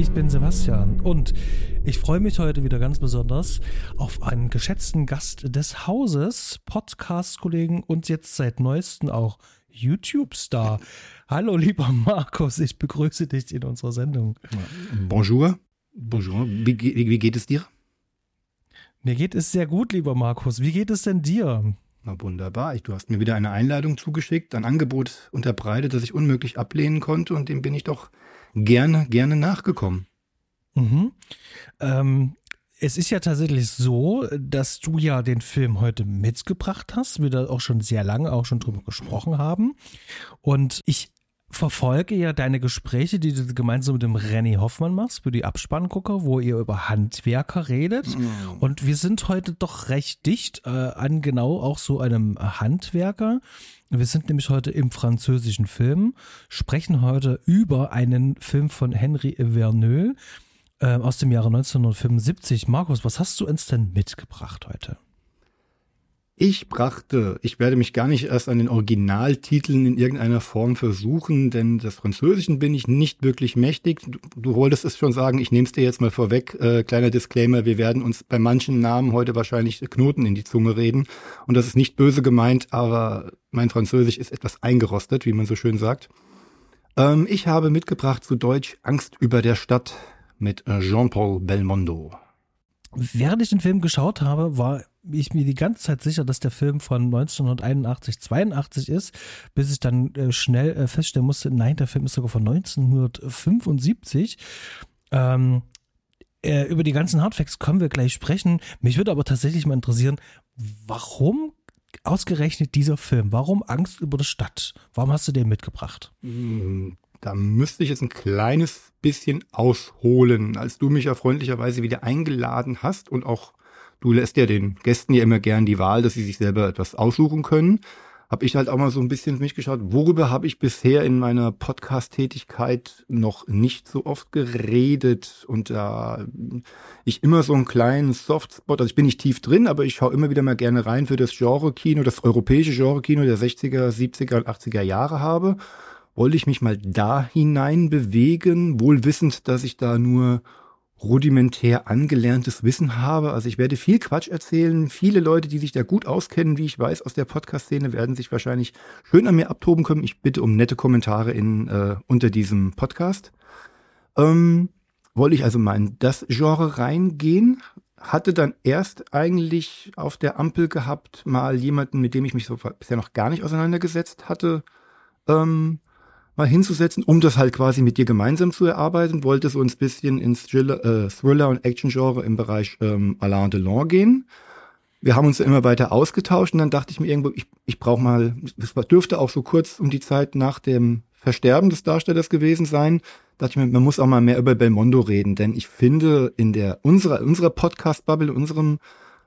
Ich bin Sebastian und ich freue mich heute wieder ganz besonders auf einen geschätzten Gast des Hauses, Podcast-Kollegen und jetzt seit neuestem auch YouTube-Star. Hallo, lieber Markus, ich begrüße dich in unserer Sendung. Bonjour. Bonjour. Wie, wie, geht es dir? Mir geht es sehr gut, lieber Markus. Wie geht es denn dir? Na wunderbar. Du hast mir wieder eine Einladung zugeschickt, ein Angebot unterbreitet, das ich unmöglich ablehnen konnte und dem bin ich doch gerne, gerne nachgekommen. Mhm. Ähm, es ist ja tatsächlich so, dass du ja den Film heute mitgebracht hast, wir da auch schon sehr lange auch schon drüber gesprochen haben. Und ich verfolge ja deine Gespräche, die du gemeinsam mit dem Renny Hoffmann machst, für die Abspanngucker, wo ihr über Handwerker redet. Mhm. Und wir sind heute doch recht dicht äh, an genau auch so einem Handwerker. Wir sind nämlich heute im französischen Film, sprechen heute über einen Film von Henri Verneuil äh, aus dem Jahre 1975. Markus, was hast du uns denn mitgebracht heute? Ich brachte, ich werde mich gar nicht erst an den Originaltiteln in irgendeiner Form versuchen, denn des Französischen bin ich nicht wirklich mächtig. Du, du wolltest es schon sagen, ich nehme es dir jetzt mal vorweg. Äh, kleiner Disclaimer, wir werden uns bei manchen Namen heute wahrscheinlich Knoten in die Zunge reden. Und das ist nicht böse gemeint, aber mein Französisch ist etwas eingerostet, wie man so schön sagt. Ähm, ich habe mitgebracht zu Deutsch Angst über der Stadt mit Jean-Paul Belmondo. Während ich den Film geschaut habe, war ich mir die ganze Zeit sicher, dass der Film von 1981, 82 ist, bis ich dann äh, schnell äh, feststellen musste, nein, der Film ist sogar von 1975. Ähm, äh, über die ganzen Hardfacts können wir gleich sprechen. Mich würde aber tatsächlich mal interessieren, warum ausgerechnet dieser Film? Warum Angst über die Stadt? Warum hast du den mitgebracht? Hm, da müsste ich jetzt ein kleines bisschen ausholen, als du mich ja freundlicherweise wieder eingeladen hast und auch du lässt ja den Gästen ja immer gern die Wahl, dass sie sich selber etwas aussuchen können. Habe ich halt auch mal so ein bisschen mich geschaut, worüber habe ich bisher in meiner Podcast-Tätigkeit noch nicht so oft geredet und da äh, ich immer so einen kleinen Softspot, also ich bin nicht tief drin, aber ich schaue immer wieder mal gerne rein für das Genre-Kino, das europäische Genre-Kino der 60er, 70er und 80er Jahre habe, wollte ich mich mal da hinein bewegen, wohl wissend, dass ich da nur rudimentär angelerntes Wissen habe. Also ich werde viel Quatsch erzählen. Viele Leute, die sich da gut auskennen, wie ich weiß, aus der Podcast-Szene, werden sich wahrscheinlich schön an mir abtoben können. Ich bitte um nette Kommentare in, äh, unter diesem Podcast. Ähm, wollte ich also mal in das Genre reingehen. Hatte dann erst eigentlich auf der Ampel gehabt, mal jemanden, mit dem ich mich so bisher noch gar nicht auseinandergesetzt hatte, ähm, mal hinzusetzen, um das halt quasi mit dir gemeinsam zu erarbeiten, wollte so ein bisschen ins Thriller, äh, Thriller und Action-Genre im Bereich ähm, Alain Delon gehen. Wir haben uns immer weiter ausgetauscht und dann dachte ich mir irgendwo, ich, ich brauche mal, das dürfte auch so kurz um die Zeit nach dem Versterben des Darstellers gewesen sein, dachte ich mir, man muss auch mal mehr über Belmondo reden, denn ich finde, in der unserer, unserer Podcast-Bubble, in unserem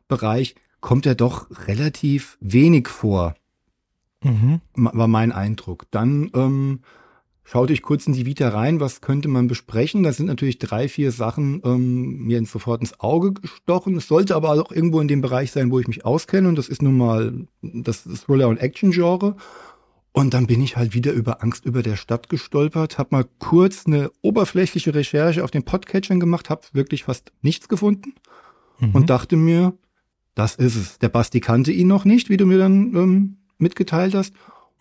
Bereich, kommt er doch relativ wenig vor. Mhm. War mein Eindruck. Dann ähm, schaute ich kurz in die Vita rein, was könnte man besprechen. Da sind natürlich drei, vier Sachen ähm, mir sofort ins Auge gestochen. Es sollte aber auch irgendwo in dem Bereich sein, wo ich mich auskenne. Und das ist nun mal das, das Thriller- und Action-Genre. Und dann bin ich halt wieder über Angst über der Stadt gestolpert, habe mal kurz eine oberflächliche Recherche auf den Podcatchern gemacht, habe wirklich fast nichts gefunden mhm. und dachte mir, das ist es. Der Basti kannte ihn noch nicht, wie du mir dann ähm, mitgeteilt hast.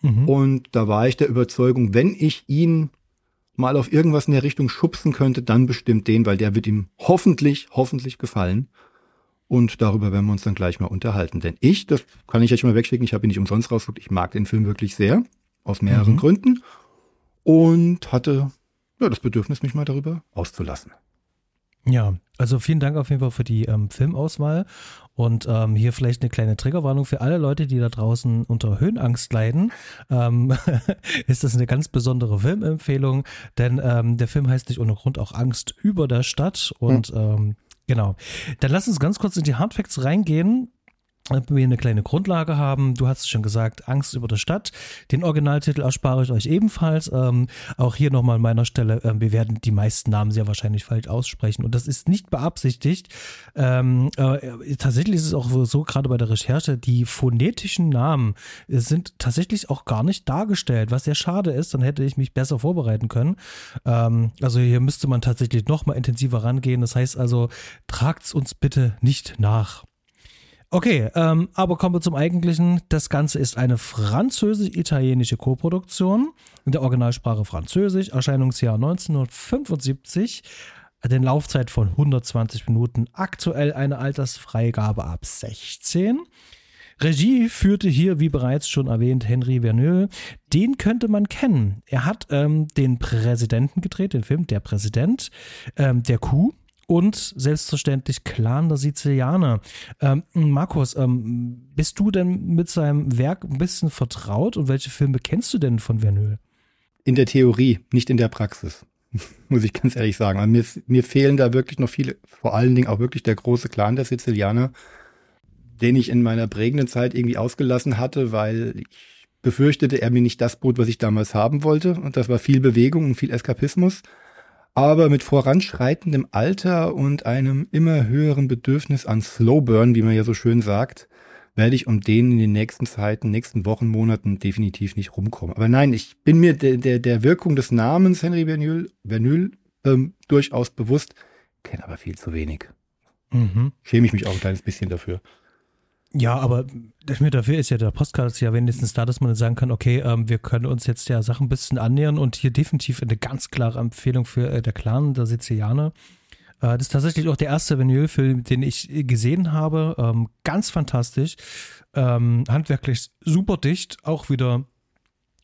Mhm. Und da war ich der Überzeugung, wenn ich ihn mal auf irgendwas in der Richtung schubsen könnte, dann bestimmt den, weil der wird ihm hoffentlich, hoffentlich gefallen. Und darüber werden wir uns dann gleich mal unterhalten. Denn ich, das kann ich jetzt schon mal wegschicken, ich habe ihn nicht umsonst rausgeguckt, ich mag den Film wirklich sehr, aus mehreren mhm. Gründen. Und hatte ja, das Bedürfnis, mich mal darüber auszulassen. Ja, also vielen Dank auf jeden Fall für die ähm, Filmauswahl und ähm, hier vielleicht eine kleine Triggerwarnung für alle Leute, die da draußen unter Höhenangst leiden. Ähm, ist das eine ganz besondere Filmempfehlung, denn ähm, der Film heißt nicht ohne Grund auch Angst über der Stadt und mhm. ähm, genau. Dann lass uns ganz kurz in die Hardfacts reingehen. Wir eine kleine Grundlage haben. Du hast es schon gesagt, Angst über der Stadt. Den Originaltitel erspare ich euch ebenfalls. Ähm, auch hier nochmal an meiner Stelle, äh, wir werden die meisten Namen sehr wahrscheinlich falsch aussprechen und das ist nicht beabsichtigt. Ähm, äh, tatsächlich ist es auch so, gerade bei der Recherche, die phonetischen Namen sind tatsächlich auch gar nicht dargestellt, was sehr schade ist. Dann hätte ich mich besser vorbereiten können. Ähm, also hier müsste man tatsächlich nochmal intensiver rangehen. Das heißt also, tragt's uns bitte nicht nach. Okay, ähm, aber kommen wir zum eigentlichen. Das Ganze ist eine französisch-italienische Koproduktion in der Originalsprache Französisch, Erscheinungsjahr 1975, eine Laufzeit von 120 Minuten, aktuell eine Altersfreigabe ab 16. Regie führte hier, wie bereits schon erwähnt, Henry Verneuil. Den könnte man kennen. Er hat ähm, den Präsidenten gedreht, den Film Der Präsident, ähm, der Kuh und selbstverständlich Clan der Sizilianer. Ähm, Markus, ähm, bist du denn mit seinem Werk ein bisschen vertraut und welche Filme kennst du denn von Verneuil? In der Theorie, nicht in der Praxis, muss ich ganz ehrlich sagen. Also mir, mir fehlen da wirklich noch viele, vor allen Dingen auch wirklich der große Clan der Sizilianer, den ich in meiner prägenden Zeit irgendwie ausgelassen hatte, weil ich befürchtete, er mir nicht das bot, was ich damals haben wollte. Und das war viel Bewegung und viel Eskapismus. Aber mit voranschreitendem Alter und einem immer höheren Bedürfnis an Slowburn, wie man ja so schön sagt, werde ich um den in den nächsten Zeiten, nächsten Wochen, Monaten definitiv nicht rumkommen. Aber nein, ich bin mir der, der, der Wirkung des Namens Henry Vernuel, Vernuel ähm, durchaus bewusst, kenne aber viel zu wenig. Mhm. Schäme ich mich auch ein kleines bisschen dafür. Ja, aber dafür ist ja der Postcard ja wenigstens da, dass man sagen kann, okay, ähm, wir können uns jetzt ja Sachen ein bisschen annähern und hier definitiv eine ganz klare Empfehlung für äh, der Clan der Sizilianer. Äh, das ist tatsächlich auch der erste Vinyl-Film, den ich gesehen habe. Ähm, ganz fantastisch. Ähm, handwerklich super dicht, auch wieder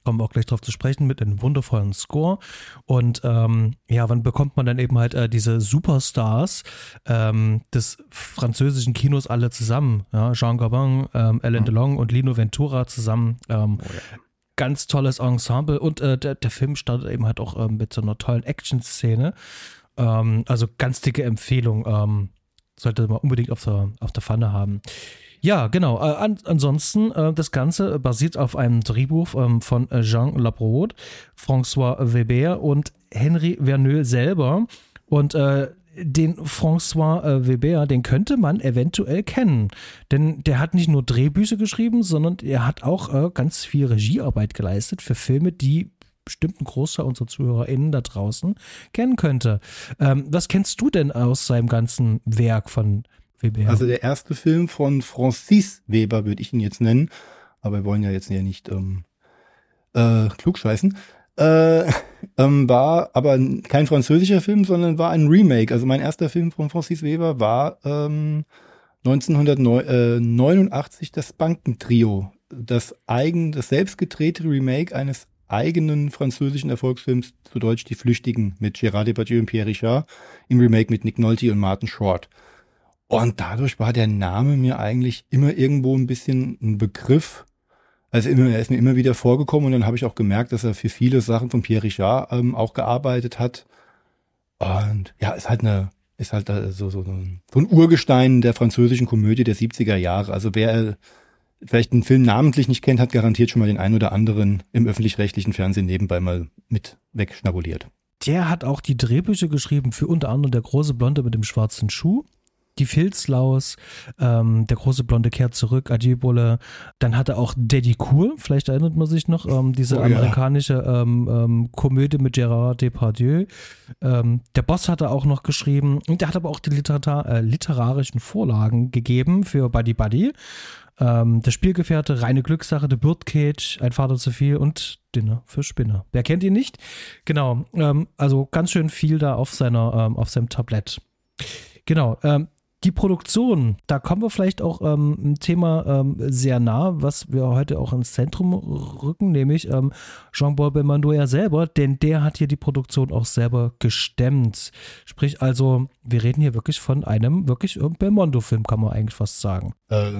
kommen wir auch gleich drauf zu sprechen, mit einem wundervollen Score. Und ähm, ja, wann bekommt man dann eben halt äh, diese Superstars ähm, des französischen Kinos alle zusammen? Ja, Jean Gabin, ähm, Alain mhm. Delon und Lino Ventura zusammen. Ähm, oh ja. Ganz tolles Ensemble und äh, der, der, Film startet eben halt auch ähm, mit so einer tollen Action-Szene. Ähm, also ganz dicke Empfehlung. Ähm, sollte man unbedingt auf der, auf der Pfanne haben. Ja, genau. Äh, an, ansonsten, äh, das Ganze basiert auf einem Drehbuch ähm, von äh, Jean Labroad, François Weber und Henry Verneuil selber. Und äh, den François äh, Weber, den könnte man eventuell kennen. Denn der hat nicht nur Drehbücher geschrieben, sondern er hat auch äh, ganz viel Regiearbeit geleistet für Filme, die bestimmt ein Großteil unserer ZuhörerInnen da draußen kennen könnte. Ähm, was kennst du denn aus seinem ganzen Werk von Weber. Also der erste Film von Francis Weber würde ich ihn jetzt nennen, aber wir wollen ja jetzt ja nicht ähm, äh, klugscheißen. Äh, ähm, war aber kein französischer Film, sondern war ein Remake. Also mein erster Film von Francis Weber war ähm, 1989 das Bankentrio, das eigen, das selbstgedrehte Remake eines eigenen französischen Erfolgsfilms, zu Deutsch Die Flüchtigen, mit Gérard Depardieu und Pierre Richard, im Remake mit Nick Nolte und Martin Short. Und dadurch war der Name mir eigentlich immer irgendwo ein bisschen ein Begriff. Also immer, er ist mir immer wieder vorgekommen und dann habe ich auch gemerkt, dass er für viele Sachen von Pierre Richard ähm, auch gearbeitet hat. Und ja, ist halt eine, ist halt so, so, so ein Urgestein der französischen Komödie der 70er Jahre. Also wer vielleicht einen Film namentlich nicht kennt, hat garantiert schon mal den einen oder anderen im öffentlich-rechtlichen Fernsehen nebenbei mal mit wegschnabuliert. Der hat auch die Drehbücher geschrieben für unter anderem Der große Blonde mit dem schwarzen Schuh die Filzlaus, ähm, der große Blonde kehrt zurück, Adiebola. Dann hat er auch Daddy Cool, vielleicht erinnert man sich noch, ähm, diese oh, amerikanische ja. ähm, ähm, Komödie mit Gérard Depardieu. Ähm, der Boss hat er auch noch geschrieben und der hat aber auch die Literar äh, literarischen Vorlagen gegeben für Buddy Buddy. Ähm, der Spielgefährte, reine Glückssache, The Birdcage, Ein Vater zu viel und Dinner für Spinner. Wer kennt ihn nicht? Genau, also ganz schön viel da auf seiner, ähm, auf seinem Tablett. Genau, ähm, die Produktion, da kommen wir vielleicht auch ähm, ein Thema ähm, sehr nah, was wir heute auch ins Zentrum rücken, nämlich ähm, Jean-Paul Belmondo ja selber, denn der hat hier die Produktion auch selber gestemmt. Sprich also, wir reden hier wirklich von einem wirklich äh, Belmondo-Film, kann man eigentlich fast sagen. Äh,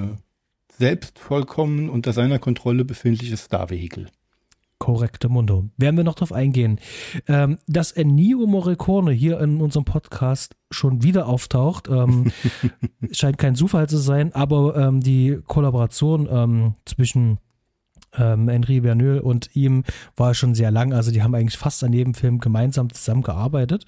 selbst vollkommen unter seiner Kontrolle befindliches Star-Vehikel. Korrekte Mundo. Werden wir noch drauf eingehen. Ähm, dass Ennio Morricone hier in unserem Podcast schon wieder auftaucht, ähm, scheint kein Zufall zu sein, aber ähm, die Kollaboration ähm, zwischen ähm, Henri Verneuil und ihm war schon sehr lang. Also die haben eigentlich fast an jedem Film gemeinsam zusammengearbeitet.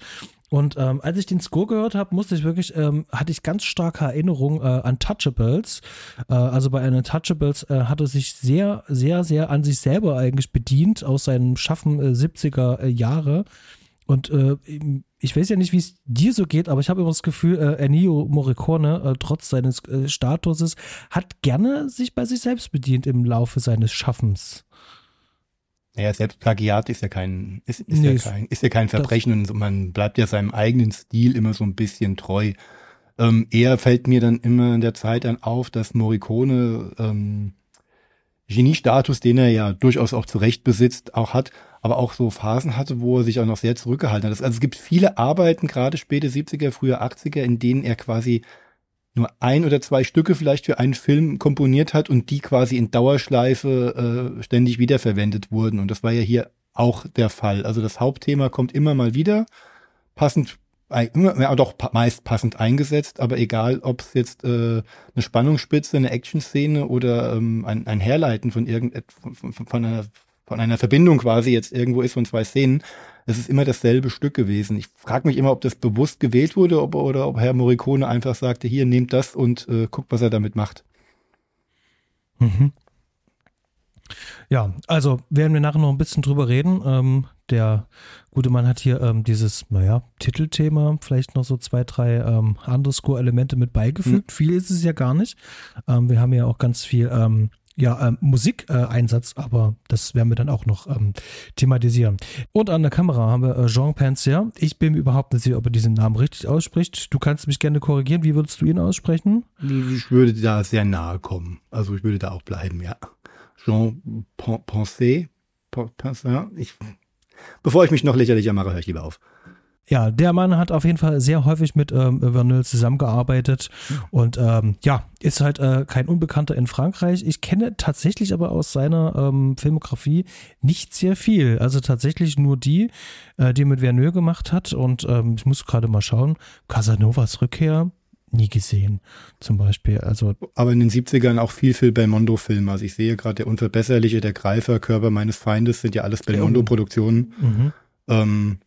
Und ähm, als ich den Score gehört habe, musste ich wirklich, ähm, hatte ich ganz starke Erinnerung äh, an Touchables. Äh, also bei einem Touchables äh, hat er sich sehr, sehr, sehr an sich selber eigentlich bedient aus seinem Schaffen äh, 70er äh, Jahre. Und äh, ich weiß ja nicht, wie es dir so geht, aber ich habe immer das Gefühl, äh, Ennio Morricone, äh, trotz seines äh, Statuses, hat gerne sich bei sich selbst bedient im Laufe seines Schaffens. Naja, selbst Plagiat ist ja kein, ist, ist, nee, ja kein, ist ja kein Verbrechen und man bleibt ja seinem eigenen Stil immer so ein bisschen treu. Ähm, eher fällt mir dann immer in der Zeit dann auf, dass Morricone ähm, Genie-Status, den er ja durchaus auch zu Recht besitzt, auch hat, aber auch so Phasen hatte, wo er sich auch noch sehr zurückgehalten hat. Also es gibt viele Arbeiten, gerade späte 70er, frühe 80er, in denen er quasi nur ein oder zwei Stücke vielleicht für einen Film komponiert hat und die quasi in Dauerschleife äh, ständig wiederverwendet wurden. Und das war ja hier auch der Fall. Also das Hauptthema kommt immer mal wieder, passend, immer, ja, doch meist passend eingesetzt, aber egal, ob es jetzt äh, eine Spannungsspitze, eine Action-Szene oder ähm, ein, ein Herleiten von irgendetwas, von, von, von, einer, von einer Verbindung quasi jetzt irgendwo ist von zwei Szenen, es ist immer dasselbe Stück gewesen. Ich frage mich immer, ob das bewusst gewählt wurde ob, oder ob Herr Morricone einfach sagte, hier, nehmt das und äh, guckt, was er damit macht. Mhm. Ja, also werden wir nachher noch ein bisschen drüber reden. Ähm, der gute Mann hat hier ähm, dieses, naja, Titelthema, vielleicht noch so zwei, drei ähm, Underscore-Elemente mit beigefügt. Mhm. Viel ist es ja gar nicht. Ähm, wir haben ja auch ganz viel ähm, ja, ähm, Musikeinsatz, äh, aber das werden wir dann auch noch ähm, thematisieren. Und an der Kamera haben wir äh, Jean Panzer. Ich bin überhaupt nicht sicher, ob er diesen Namen richtig ausspricht. Du kannst mich gerne korrigieren. Wie würdest du ihn aussprechen? Ich würde da sehr nahe kommen. Also ich würde da auch bleiben, ja. Jean. Panzer. Ich, bevor ich mich noch lächerlicher mache, höre ich lieber auf. Ja, der Mann hat auf jeden Fall sehr häufig mit ähm, Verneuil zusammengearbeitet und ähm, ja, ist halt äh, kein Unbekannter in Frankreich. Ich kenne tatsächlich aber aus seiner ähm, Filmografie nicht sehr viel. Also tatsächlich nur die, äh, die mit Verneuil gemacht hat und ähm, ich muss gerade mal schauen, Casanovas Rückkehr, nie gesehen, zum Beispiel. Also aber in den 70ern auch viel, viel Belmondo-Filme. Also ich sehe gerade der Unverbesserliche, der Greifer, Körper meines Feindes sind ja alles Belmondo-Produktionen. Mhm. Ähm,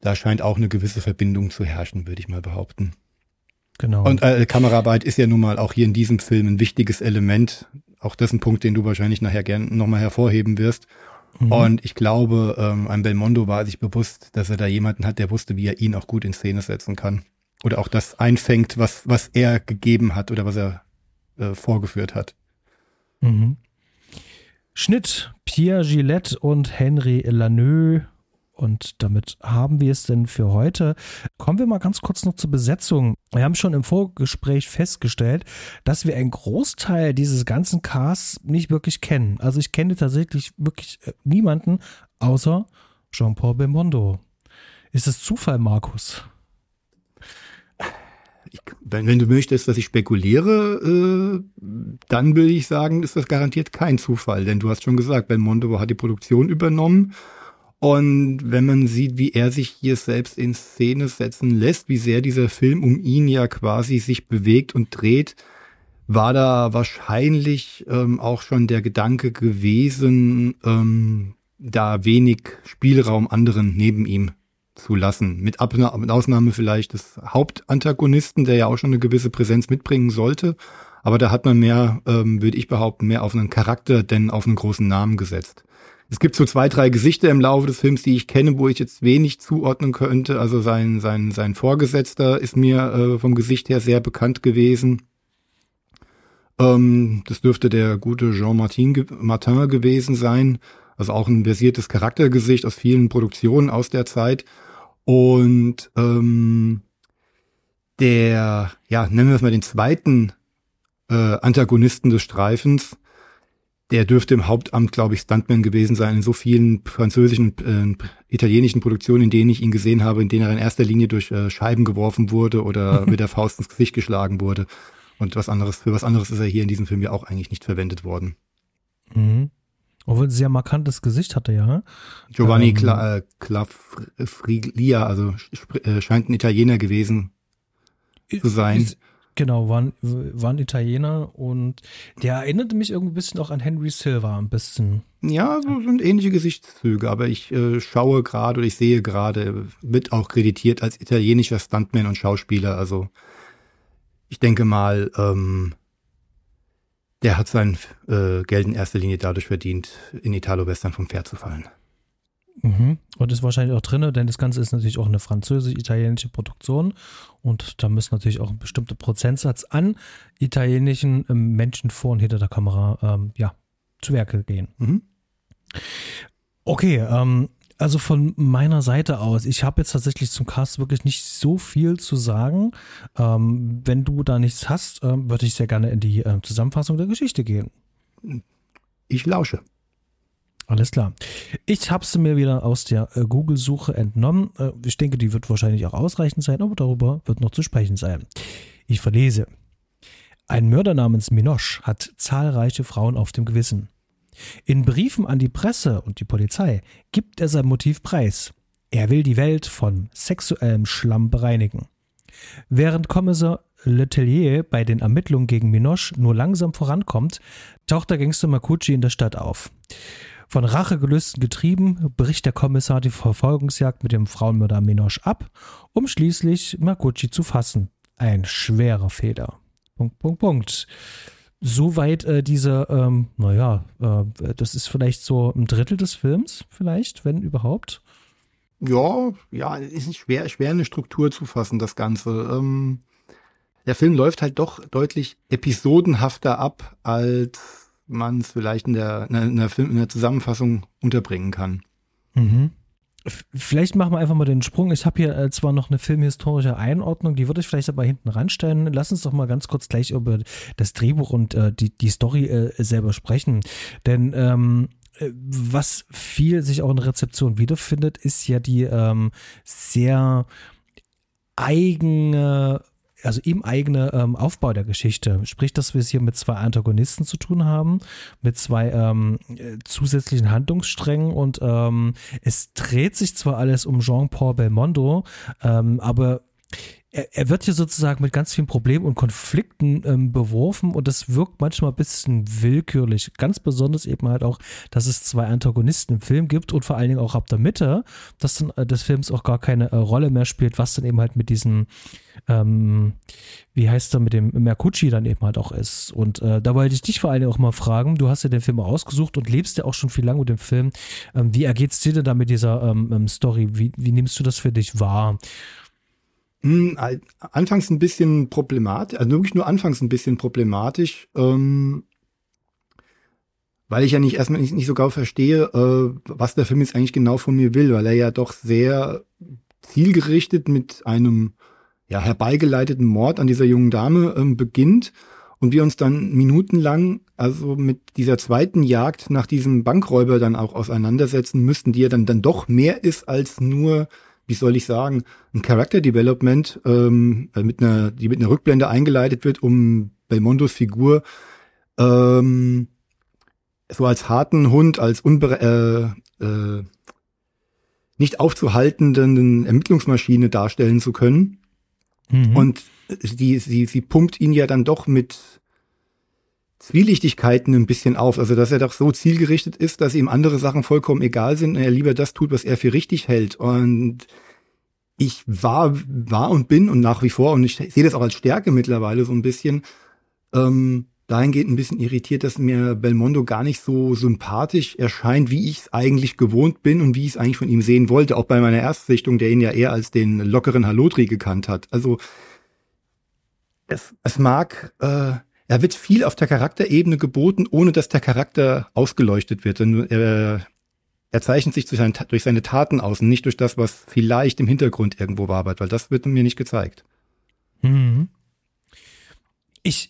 da scheint auch eine gewisse Verbindung zu herrschen, würde ich mal behaupten. Genau. Und äh, Kameraarbeit ist ja nun mal auch hier in diesem Film ein wichtiges Element. Auch das ein Punkt, den du wahrscheinlich nachher gerne nochmal hervorheben wirst. Mhm. Und ich glaube, ähm, ein Belmondo war sich bewusst, dass er da jemanden hat, der wusste, wie er ihn auch gut in Szene setzen kann. Oder auch das einfängt, was, was er gegeben hat oder was er äh, vorgeführt hat. Mhm. Schnitt Pierre Gillette und Henry Lanneux und damit haben wir es denn für heute. Kommen wir mal ganz kurz noch zur Besetzung. Wir haben schon im Vorgespräch festgestellt, dass wir einen Großteil dieses ganzen Casts nicht wirklich kennen. Also ich kenne tatsächlich wirklich äh, niemanden außer Jean-Paul Belmondo. Ist es Zufall, Markus? Ich, wenn, du möchtest, dass ich spekuliere, äh, dann würde ich sagen, ist das garantiert kein Zufall, denn du hast schon gesagt, Belmondo hat die Produktion übernommen und wenn man sieht, wie er sich hier selbst in Szene setzen lässt, wie sehr dieser Film um ihn ja quasi sich bewegt und dreht, war da wahrscheinlich ähm, auch schon der Gedanke gewesen, ähm, da wenig Spielraum anderen neben ihm zu lassen. Mit, Ab mit Ausnahme vielleicht des Hauptantagonisten, der ja auch schon eine gewisse Präsenz mitbringen sollte. Aber da hat man mehr, ähm, würde ich behaupten, mehr auf einen Charakter denn auf einen großen Namen gesetzt. Es gibt so zwei, drei Gesichter im Laufe des Films, die ich kenne, wo ich jetzt wenig zuordnen könnte. Also sein, sein, sein Vorgesetzter ist mir äh, vom Gesicht her sehr bekannt gewesen. Ähm, das dürfte der gute Jean Martin, Martin gewesen sein. Also auch ein versiertes Charaktergesicht aus vielen Produktionen aus der Zeit. Und ähm, der, ja, nennen wir es mal den zweiten äh, Antagonisten des Streifens, der dürfte im Hauptamt, glaube ich, Stuntman gewesen sein in so vielen französischen, äh, italienischen Produktionen, in denen ich ihn gesehen habe, in denen er in erster Linie durch äh, Scheiben geworfen wurde oder mit der Faust ins Gesicht geschlagen wurde. Und was anderes, für was anderes ist er hier in diesem Film ja auch eigentlich nicht verwendet worden. Mhm. Obwohl ein sehr markantes Gesicht hatte, ja. Giovanni ähm, Cla äh, Clafriglia, also äh, scheint ein Italiener gewesen zu sein. Ist, genau, war ein, war ein Italiener und der erinnerte mich irgendwie ein bisschen auch an Henry Silva ein bisschen. Ja, so sind ähnliche Gesichtszüge, aber ich äh, schaue gerade oder ich sehe gerade, wird auch kreditiert als italienischer Stuntman und Schauspieler. Also ich denke mal, ähm, der hat sein äh, Geld in erster Linie dadurch verdient, in Italo-Western vom Pferd zu fallen. Mhm. Und ist wahrscheinlich auch drin, denn das Ganze ist natürlich auch eine französisch-italienische Produktion und da müssen natürlich auch ein bestimmter Prozentsatz an italienischen ähm, Menschen vor und hinter der Kamera ähm, ja, zu Werke gehen. Mhm. Okay, ähm, also von meiner Seite aus, ich habe jetzt tatsächlich zum Cast wirklich nicht so viel zu sagen. Ähm, wenn du da nichts hast, ähm, würde ich sehr gerne in die äh, Zusammenfassung der Geschichte gehen. Ich lausche. Alles klar. Ich habe sie mir wieder aus der äh, Google-Suche entnommen. Äh, ich denke, die wird wahrscheinlich auch ausreichend sein, aber darüber wird noch zu sprechen sein. Ich verlese. Ein Mörder namens Minosch hat zahlreiche Frauen auf dem Gewissen. In Briefen an die Presse und die Polizei gibt er sein Motiv preis. Er will die Welt von sexuellem Schlamm bereinigen. Während Kommissar Letellier bei den Ermittlungen gegen Minoche nur langsam vorankommt, taucht der Gangster Makuchi in der Stadt auf. Von Rachegelüsten getrieben, bricht der Kommissar die Verfolgungsjagd mit dem Frauenmörder Minoche ab, um schließlich Makuchi zu fassen. Ein schwerer Fehler. Punkt, Punkt, Punkt. Soweit äh, diese, ähm, naja, äh, das ist vielleicht so ein Drittel des Films, vielleicht, wenn überhaupt. Ja, ja, ist schwer, schwer eine Struktur zu fassen, das Ganze. Ähm, der Film läuft halt doch deutlich episodenhafter ab, als man es vielleicht in der, in der, Film, in der Zusammenfassung unterbringen kann. Mhm. Vielleicht machen wir einfach mal den Sprung. Ich habe hier äh, zwar noch eine filmhistorische Einordnung, die würde ich vielleicht aber hinten ranstellen. Lass uns doch mal ganz kurz gleich über das Drehbuch und äh, die, die Story äh, selber sprechen. Denn ähm, äh, was viel sich auch in der Rezeption wiederfindet, ist ja die ähm, sehr eigene also im eigenen ähm, Aufbau der Geschichte. Sprich, dass wir es hier mit zwei Antagonisten zu tun haben, mit zwei ähm, zusätzlichen Handlungssträngen und ähm, es dreht sich zwar alles um Jean-Paul Belmondo, ähm, aber er, er wird hier sozusagen mit ganz vielen Problemen und Konflikten ähm, beworfen und das wirkt manchmal ein bisschen willkürlich. Ganz besonders eben halt auch, dass es zwei Antagonisten im Film gibt und vor allen Dingen auch ab der Mitte, dass dann äh, des Films auch gar keine äh, Rolle mehr spielt, was dann eben halt mit diesem, ähm, wie heißt er, mit dem Mercucci dann eben halt auch ist. Und äh, da wollte ich dich vor allen Dingen auch mal fragen, du hast ja den Film ausgesucht und lebst ja auch schon viel lange mit dem Film. Ähm, wie ergeht's dir denn da mit dieser ähm, ähm Story? Wie, wie nimmst du das für dich wahr? Hm, anfangs ein bisschen problematisch, also wirklich nur anfangs ein bisschen problematisch, ähm, weil ich ja nicht erstmal nicht, nicht so genau verstehe, äh, was der Film jetzt eigentlich genau von mir will, weil er ja doch sehr zielgerichtet mit einem ja herbeigeleiteten Mord an dieser jungen Dame ähm, beginnt und wir uns dann minutenlang also mit dieser zweiten Jagd nach diesem Bankräuber dann auch auseinandersetzen müssten, die ja dann dann doch mehr ist als nur wie soll ich sagen, ein Character Development, ähm, äh, mit einer, die mit einer Rückblende eingeleitet wird, um Belmondos Figur ähm, so als harten Hund, als unbe äh, äh, nicht aufzuhaltenden Ermittlungsmaschine darstellen zu können. Mhm. Und die, sie, sie pumpt ihn ja dann doch mit Zwielichtigkeiten ein bisschen auf. Also, dass er doch so zielgerichtet ist, dass ihm andere Sachen vollkommen egal sind und er lieber das tut, was er für richtig hält. Und ich war, war und bin und nach wie vor, und ich sehe das auch als Stärke mittlerweile so ein bisschen, ähm, dahingehend ein bisschen irritiert, dass mir Belmondo gar nicht so sympathisch erscheint, wie ich es eigentlich gewohnt bin und wie ich es eigentlich von ihm sehen wollte, auch bei meiner Erstsichtung, der ihn ja eher als den lockeren Halotri gekannt hat. Also es, es mag, äh, er wird viel auf der Charakterebene geboten, ohne dass der Charakter ausgeleuchtet wird. Und er, er zeichnet sich durch seine, durch seine Taten aus und nicht durch das, was vielleicht im Hintergrund irgendwo wabert, weil das wird mir nicht gezeigt. Mhm. Ich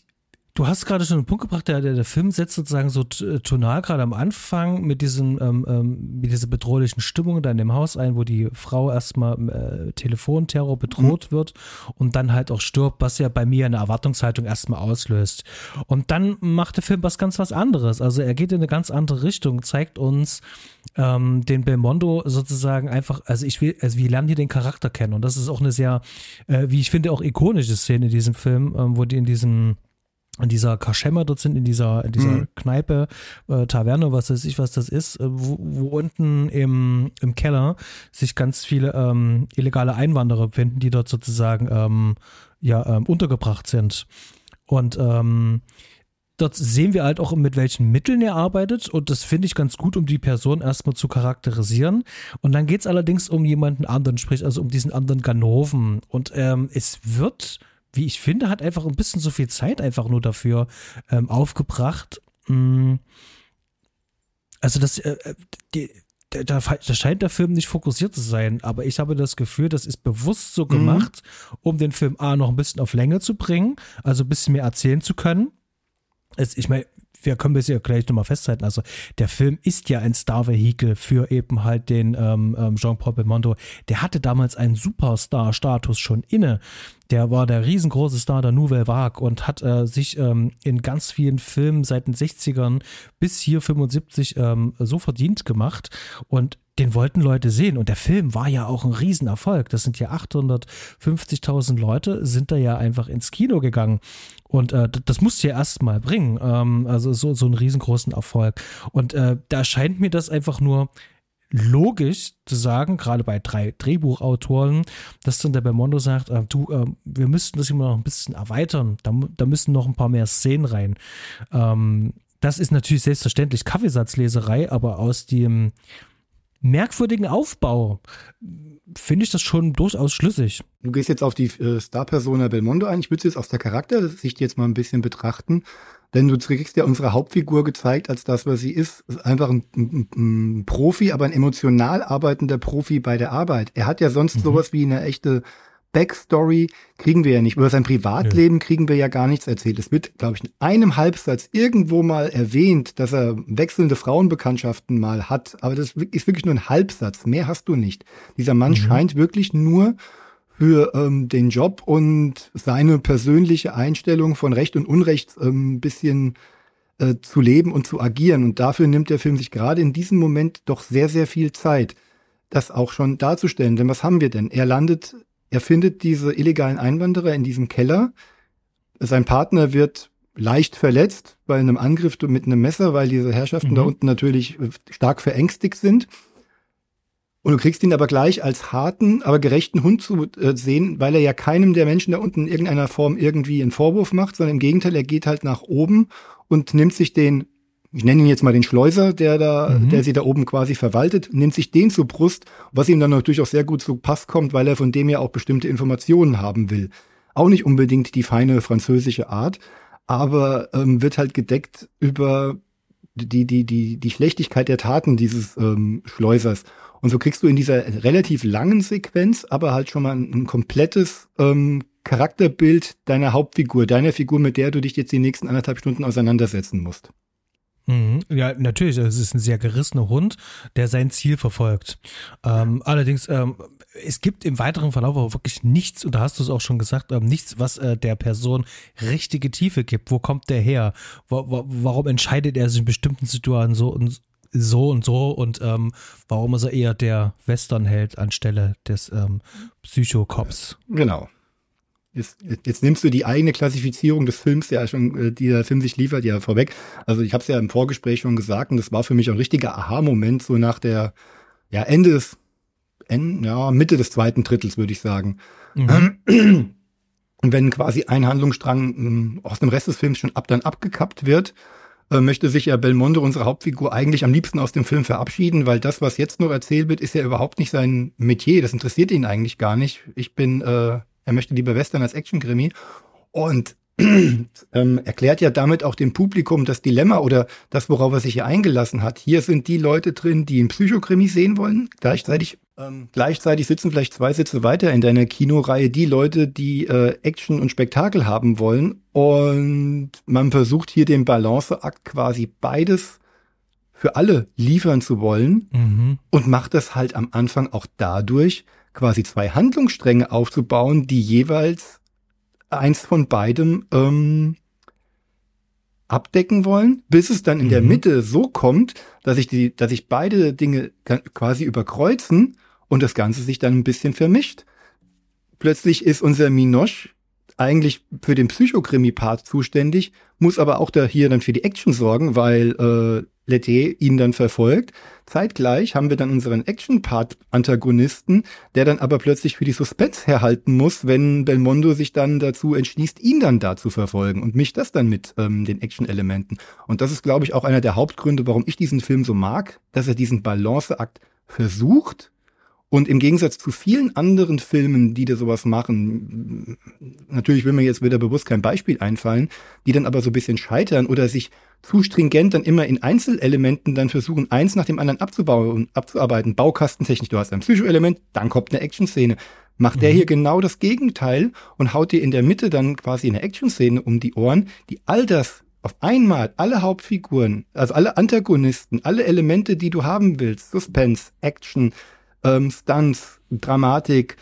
Du hast gerade schon einen Punkt gebracht, der, der, der Film setzt sozusagen so äh, tonal gerade am Anfang mit diesen, ähm, ähm, mit dieser bedrohlichen Stimmung da in dem Haus ein, wo die Frau erstmal äh, Telefonterror bedroht mhm. wird und dann halt auch stirbt, was ja bei mir eine Erwartungshaltung erstmal auslöst. Und dann macht der Film was ganz was anderes. Also er geht in eine ganz andere Richtung, zeigt uns ähm, den Belmondo sozusagen einfach, also ich will, also wir lernen hier den Charakter kennen und das ist auch eine sehr, äh, wie ich finde, auch ikonische Szene in diesem Film, ähm, wo die in diesem in dieser Kaschemmer dort sind, in dieser, in dieser mhm. Kneipe, äh, Taverne, was weiß ich, was das ist, äh, wo, wo unten im, im Keller sich ganz viele ähm, illegale Einwanderer befinden, die dort sozusagen ähm, ja, ähm, untergebracht sind. Und ähm, dort sehen wir halt auch, mit welchen Mitteln er arbeitet. Und das finde ich ganz gut, um die Person erstmal zu charakterisieren. Und dann geht es allerdings um jemanden anderen, sprich also um diesen anderen Ganoven. Und ähm, es wird wie ich finde, hat einfach ein bisschen so viel Zeit einfach nur dafür ähm, aufgebracht. Mm. Also das, äh, äh die, da, da, scheint der Film nicht fokussiert zu sein, aber ich habe das Gefühl, das ist bewusst so mhm. gemacht, mhm. um den Film A noch ein bisschen auf Länge zu bringen, also ein bisschen mehr erzählen zu können. Es, ich meine, wir können das ja gleich nochmal festhalten. Also der Film ist ja ein Star-Vehikel für eben halt den ähm, ähm, Jean-Paul Belmondo. Der hatte damals einen Superstar-Status schon inne. Der war der riesengroße Star der Nouvelle Vague und hat äh, sich ähm, in ganz vielen Filmen seit den 60ern bis hier 75 ähm, so verdient gemacht. Und den wollten Leute sehen. Und der Film war ja auch ein Riesenerfolg. Das sind ja 850.000 Leute, sind da ja einfach ins Kino gegangen. Und äh, das musste ja erst mal bringen. Ähm, also so, so einen riesengroßen Erfolg. Und äh, da scheint mir das einfach nur logisch zu sagen, gerade bei drei Drehbuchautoren, dass dann der Belmondo sagt, äh, du, äh, wir müssten das immer noch ein bisschen erweitern, da, da müssen noch ein paar mehr Szenen rein. Ähm, das ist natürlich selbstverständlich Kaffeesatzleserei, aber aus dem merkwürdigen Aufbau finde ich das schon durchaus schlüssig. Du gehst jetzt auf die äh, Star-Persona Belmondo ein. Ich würde es jetzt aus der Charaktersicht jetzt mal ein bisschen betrachten. Denn du kriegst ja unsere Hauptfigur gezeigt als das, was sie ist. Einfach ein, ein, ein Profi, aber ein emotional arbeitender Profi bei der Arbeit. Er hat ja sonst mhm. sowas wie eine echte Backstory kriegen wir ja nicht. Über sein Privatleben kriegen wir ja gar nichts erzählt. Es wird, glaube ich, in einem Halbsatz irgendwo mal erwähnt, dass er wechselnde Frauenbekanntschaften mal hat. Aber das ist wirklich nur ein Halbsatz. Mehr hast du nicht. Dieser Mann mhm. scheint wirklich nur für ähm, den Job und seine persönliche Einstellung von Recht und Unrecht ähm, bisschen äh, zu leben und zu agieren. Und dafür nimmt der Film sich gerade in diesem Moment doch sehr, sehr viel Zeit, das auch schon darzustellen. Denn was haben wir denn? Er landet er findet diese illegalen Einwanderer in diesem Keller. Sein Partner wird leicht verletzt bei einem Angriff mit einem Messer, weil diese Herrschaften mhm. da unten natürlich äh, stark verängstigt sind. Und du kriegst ihn aber gleich als harten, aber gerechten Hund zu äh, sehen, weil er ja keinem der Menschen da unten in irgendeiner Form irgendwie einen Vorwurf macht, sondern im Gegenteil, er geht halt nach oben und nimmt sich den ich nenne ihn jetzt mal den Schleuser, der da, mhm. der sie da oben quasi verwaltet, nimmt sich den zur Brust, was ihm dann natürlich auch sehr gut zu Pass kommt, weil er von dem ja auch bestimmte Informationen haben will. Auch nicht unbedingt die feine französische Art, aber ähm, wird halt gedeckt über die, die, die, die Schlechtigkeit der Taten dieses ähm, Schleusers. Und so kriegst du in dieser relativ langen Sequenz aber halt schon mal ein, ein komplettes ähm, Charakterbild deiner Hauptfigur, deiner Figur, mit der du dich jetzt die nächsten anderthalb Stunden auseinandersetzen musst. Mhm. Ja, natürlich. Es ist ein sehr gerissener Hund, der sein Ziel verfolgt. Ähm, allerdings, ähm, es gibt im weiteren Verlauf auch wirklich nichts, und da hast du es auch schon gesagt, ähm, nichts, was äh, der Person richtige Tiefe gibt. Wo kommt der her? Wo, wo, warum entscheidet er sich in bestimmten Situationen so so und so und ähm, warum ist er eher der Westernheld anstelle des ähm, Psychocops? Genau. Jetzt, jetzt nimmst du die eigene Klassifizierung des Films ja schon, äh, die der Film sich liefert, ja vorweg. Also ich habe es ja im Vorgespräch schon gesagt und das war für mich ein richtiger Aha-Moment, so nach der, ja, Ende des, Ende, ja, Mitte des zweiten Drittels, würde ich sagen. Mhm. Und wenn quasi ein Handlungsstrang ähm, aus dem Rest des Films schon ab dann abgekappt wird, äh, möchte sich ja Belmondo, unsere Hauptfigur, eigentlich am liebsten aus dem Film verabschieden, weil das, was jetzt noch erzählt wird, ist ja überhaupt nicht sein Metier. Das interessiert ihn eigentlich gar nicht. Ich bin äh, er möchte lieber Western als Action-Krimi. Und ähm, erklärt ja damit auch dem Publikum das Dilemma oder das, worauf er sich hier eingelassen hat. Hier sind die Leute drin, die einen Psychokrimi sehen wollen. Gleichzeitig, ähm, gleichzeitig sitzen vielleicht zwei Sitze weiter in deiner Kinoreihe die Leute, die äh, Action und Spektakel haben wollen. Und man versucht hier den Balanceakt quasi beides für alle liefern zu wollen mhm. und macht das halt am Anfang auch dadurch, quasi zwei Handlungsstränge aufzubauen, die jeweils eins von beidem ähm, abdecken wollen, bis es dann in mhm. der Mitte so kommt, dass ich die, dass ich beide Dinge quasi überkreuzen und das Ganze sich dann ein bisschen vermischt. Plötzlich ist unser Minosch eigentlich für den Psychokrimi-Part zuständig, muss aber auch da hier dann für die Action sorgen, weil äh, Lettier ihn dann verfolgt. Zeitgleich haben wir dann unseren Action-Part-Antagonisten, der dann aber plötzlich für die Suspense herhalten muss, wenn Belmondo sich dann dazu entschließt, ihn dann da zu verfolgen und mich das dann mit ähm, den Action-Elementen. Und das ist, glaube ich, auch einer der Hauptgründe, warum ich diesen Film so mag, dass er diesen Balanceakt versucht, und im Gegensatz zu vielen anderen Filmen, die da sowas machen, natürlich will mir jetzt wieder bewusst kein Beispiel einfallen, die dann aber so ein bisschen scheitern oder sich zu stringent dann immer in Einzelelementen dann versuchen, eins nach dem anderen abzubauen und abzuarbeiten. Baukastentechnisch, du hast ein Psychoelement, dann kommt eine Action-Szene. Macht mhm. der hier genau das Gegenteil und haut dir in der Mitte dann quasi eine Action-Szene um die Ohren, die all das auf einmal, alle Hauptfiguren, also alle Antagonisten, alle Elemente, die du haben willst, Suspense, Action, ähm, Stunts, Dramatik,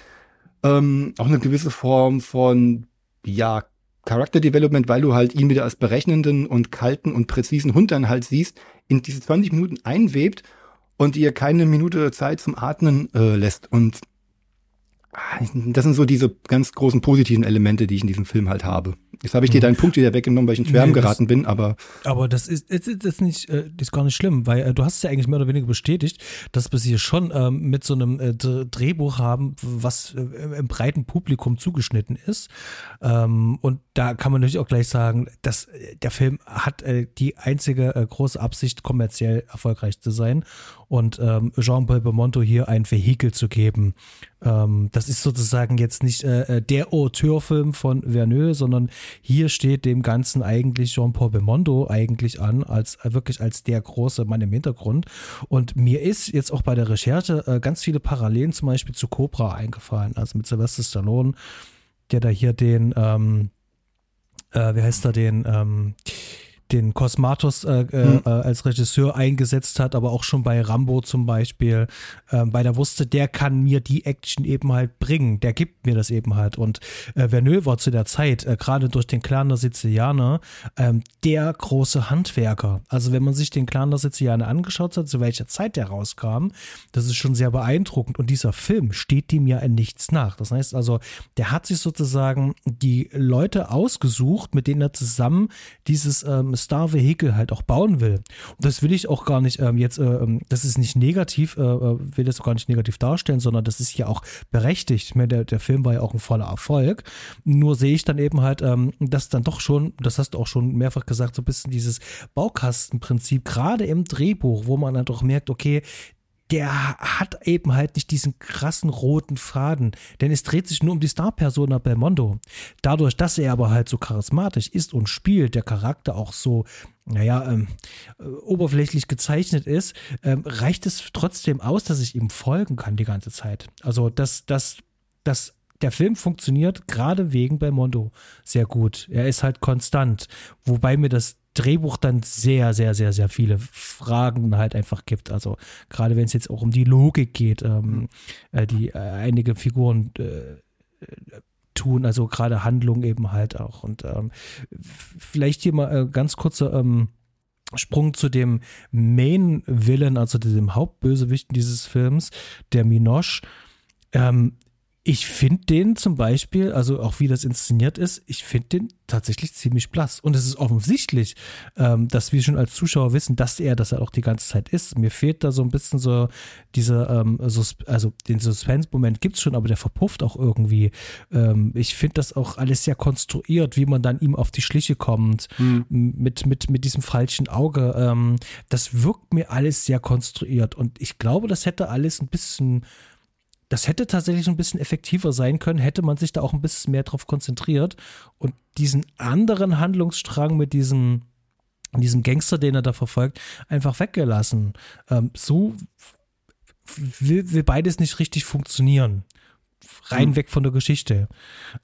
ähm, auch eine gewisse Form von, ja, Character Development, weil du halt ihn wieder als berechnenden und kalten und präzisen Hund dann halt siehst, in diese 20 Minuten einwebt und ihr keine Minute Zeit zum Atmen äh, lässt. Und das sind so diese ganz großen positiven Elemente, die ich in diesem Film halt habe. Jetzt habe ich dir mhm. deinen Punkt wieder weggenommen, weil ich in Schwärmen nee, geraten bin, aber. Aber das ist, das ist, nicht, äh, das ist gar nicht schlimm, weil äh, du hast es ja eigentlich mehr oder weniger bestätigt, dass wir hier schon ähm, mit so einem äh, Drehbuch haben, was äh, im breiten Publikum zugeschnitten ist. Ähm, und da kann man natürlich auch gleich sagen, dass äh, der Film hat äh, die einzige große Absicht, kommerziell erfolgreich zu sein und ähm, Jean-Paul Belmondo hier ein Vehikel zu geben. Ähm, das ist sozusagen jetzt nicht äh, der Auteurfilm von Verneux, sondern hier steht dem Ganzen eigentlich Jean-Paul Belmondo eigentlich an, als äh, wirklich als der große Mann im Hintergrund. Und mir ist jetzt auch bei der Recherche äh, ganz viele Parallelen zum Beispiel zu Cobra eingefallen, also mit Sylvester Stallone, der da hier den ähm, äh, wie heißt er den, ähm, den Cosmatos äh, mhm. äh, als Regisseur eingesetzt hat, aber auch schon bei Rambo zum Beispiel, äh, weil er wusste, der kann mir die Action eben halt bringen, der gibt mir das eben halt. Und äh, Verneux war zu der Zeit, äh, gerade durch den Clan der Sizilianer, ähm, der große Handwerker. Also wenn man sich den Clan der Sizilianer angeschaut hat, zu welcher Zeit der rauskam, das ist schon sehr beeindruckend. Und dieser Film steht dem ja in nichts nach. Das heißt also, der hat sich sozusagen die Leute ausgesucht, mit denen er zusammen dieses ähm, Star-Vehikel halt auch bauen will. Und das will ich auch gar nicht ähm, jetzt, äh, ähm, das ist nicht negativ, äh, äh, will das auch gar nicht negativ darstellen, sondern das ist ja auch berechtigt. Ich meine, der, der Film war ja auch ein voller Erfolg. Nur sehe ich dann eben halt, ähm, dass dann doch schon, das hast du auch schon mehrfach gesagt, so ein bisschen dieses Baukastenprinzip, gerade im Drehbuch, wo man dann doch merkt, okay, der hat eben halt nicht diesen krassen roten Faden, denn es dreht sich nur um die Star-Persona Belmondo. Dadurch, dass er aber halt so charismatisch ist und spielt, der Charakter auch so, naja, ähm, äh, oberflächlich gezeichnet ist, ähm, reicht es trotzdem aus, dass ich ihm folgen kann die ganze Zeit. Also, dass, dass, dass der Film funktioniert gerade wegen Belmondo sehr gut. Er ist halt konstant, wobei mir das Drehbuch dann sehr, sehr, sehr, sehr viele Fragen halt einfach gibt. Also gerade wenn es jetzt auch um die Logik geht, ähm, äh, die äh, einige Figuren äh, tun, also gerade Handlung eben halt auch. Und ähm, vielleicht hier mal äh, ganz kurzer ähm, Sprung zu dem Main-Villain, also dem Hauptbösewichten dieses Films, der Minoche. Ähm, ich finde den zum Beispiel, also auch wie das inszeniert ist, ich finde den tatsächlich ziemlich blass. Und es ist offensichtlich, ähm, dass wir schon als Zuschauer wissen, dass er das halt auch die ganze Zeit ist. Mir fehlt da so ein bisschen so dieser, ähm, also den Suspense-Moment gibt's schon, aber der verpufft auch irgendwie. Ähm, ich finde das auch alles sehr konstruiert, wie man dann ihm auf die Schliche kommt, mhm. mit, mit, mit diesem falschen Auge. Ähm, das wirkt mir alles sehr konstruiert. Und ich glaube, das hätte alles ein bisschen das hätte tatsächlich ein bisschen effektiver sein können, hätte man sich da auch ein bisschen mehr drauf konzentriert und diesen anderen Handlungsstrang mit diesem, diesem Gangster, den er da verfolgt, einfach weggelassen. Ähm, so will, will beides nicht richtig funktionieren rein mhm. weg von der Geschichte.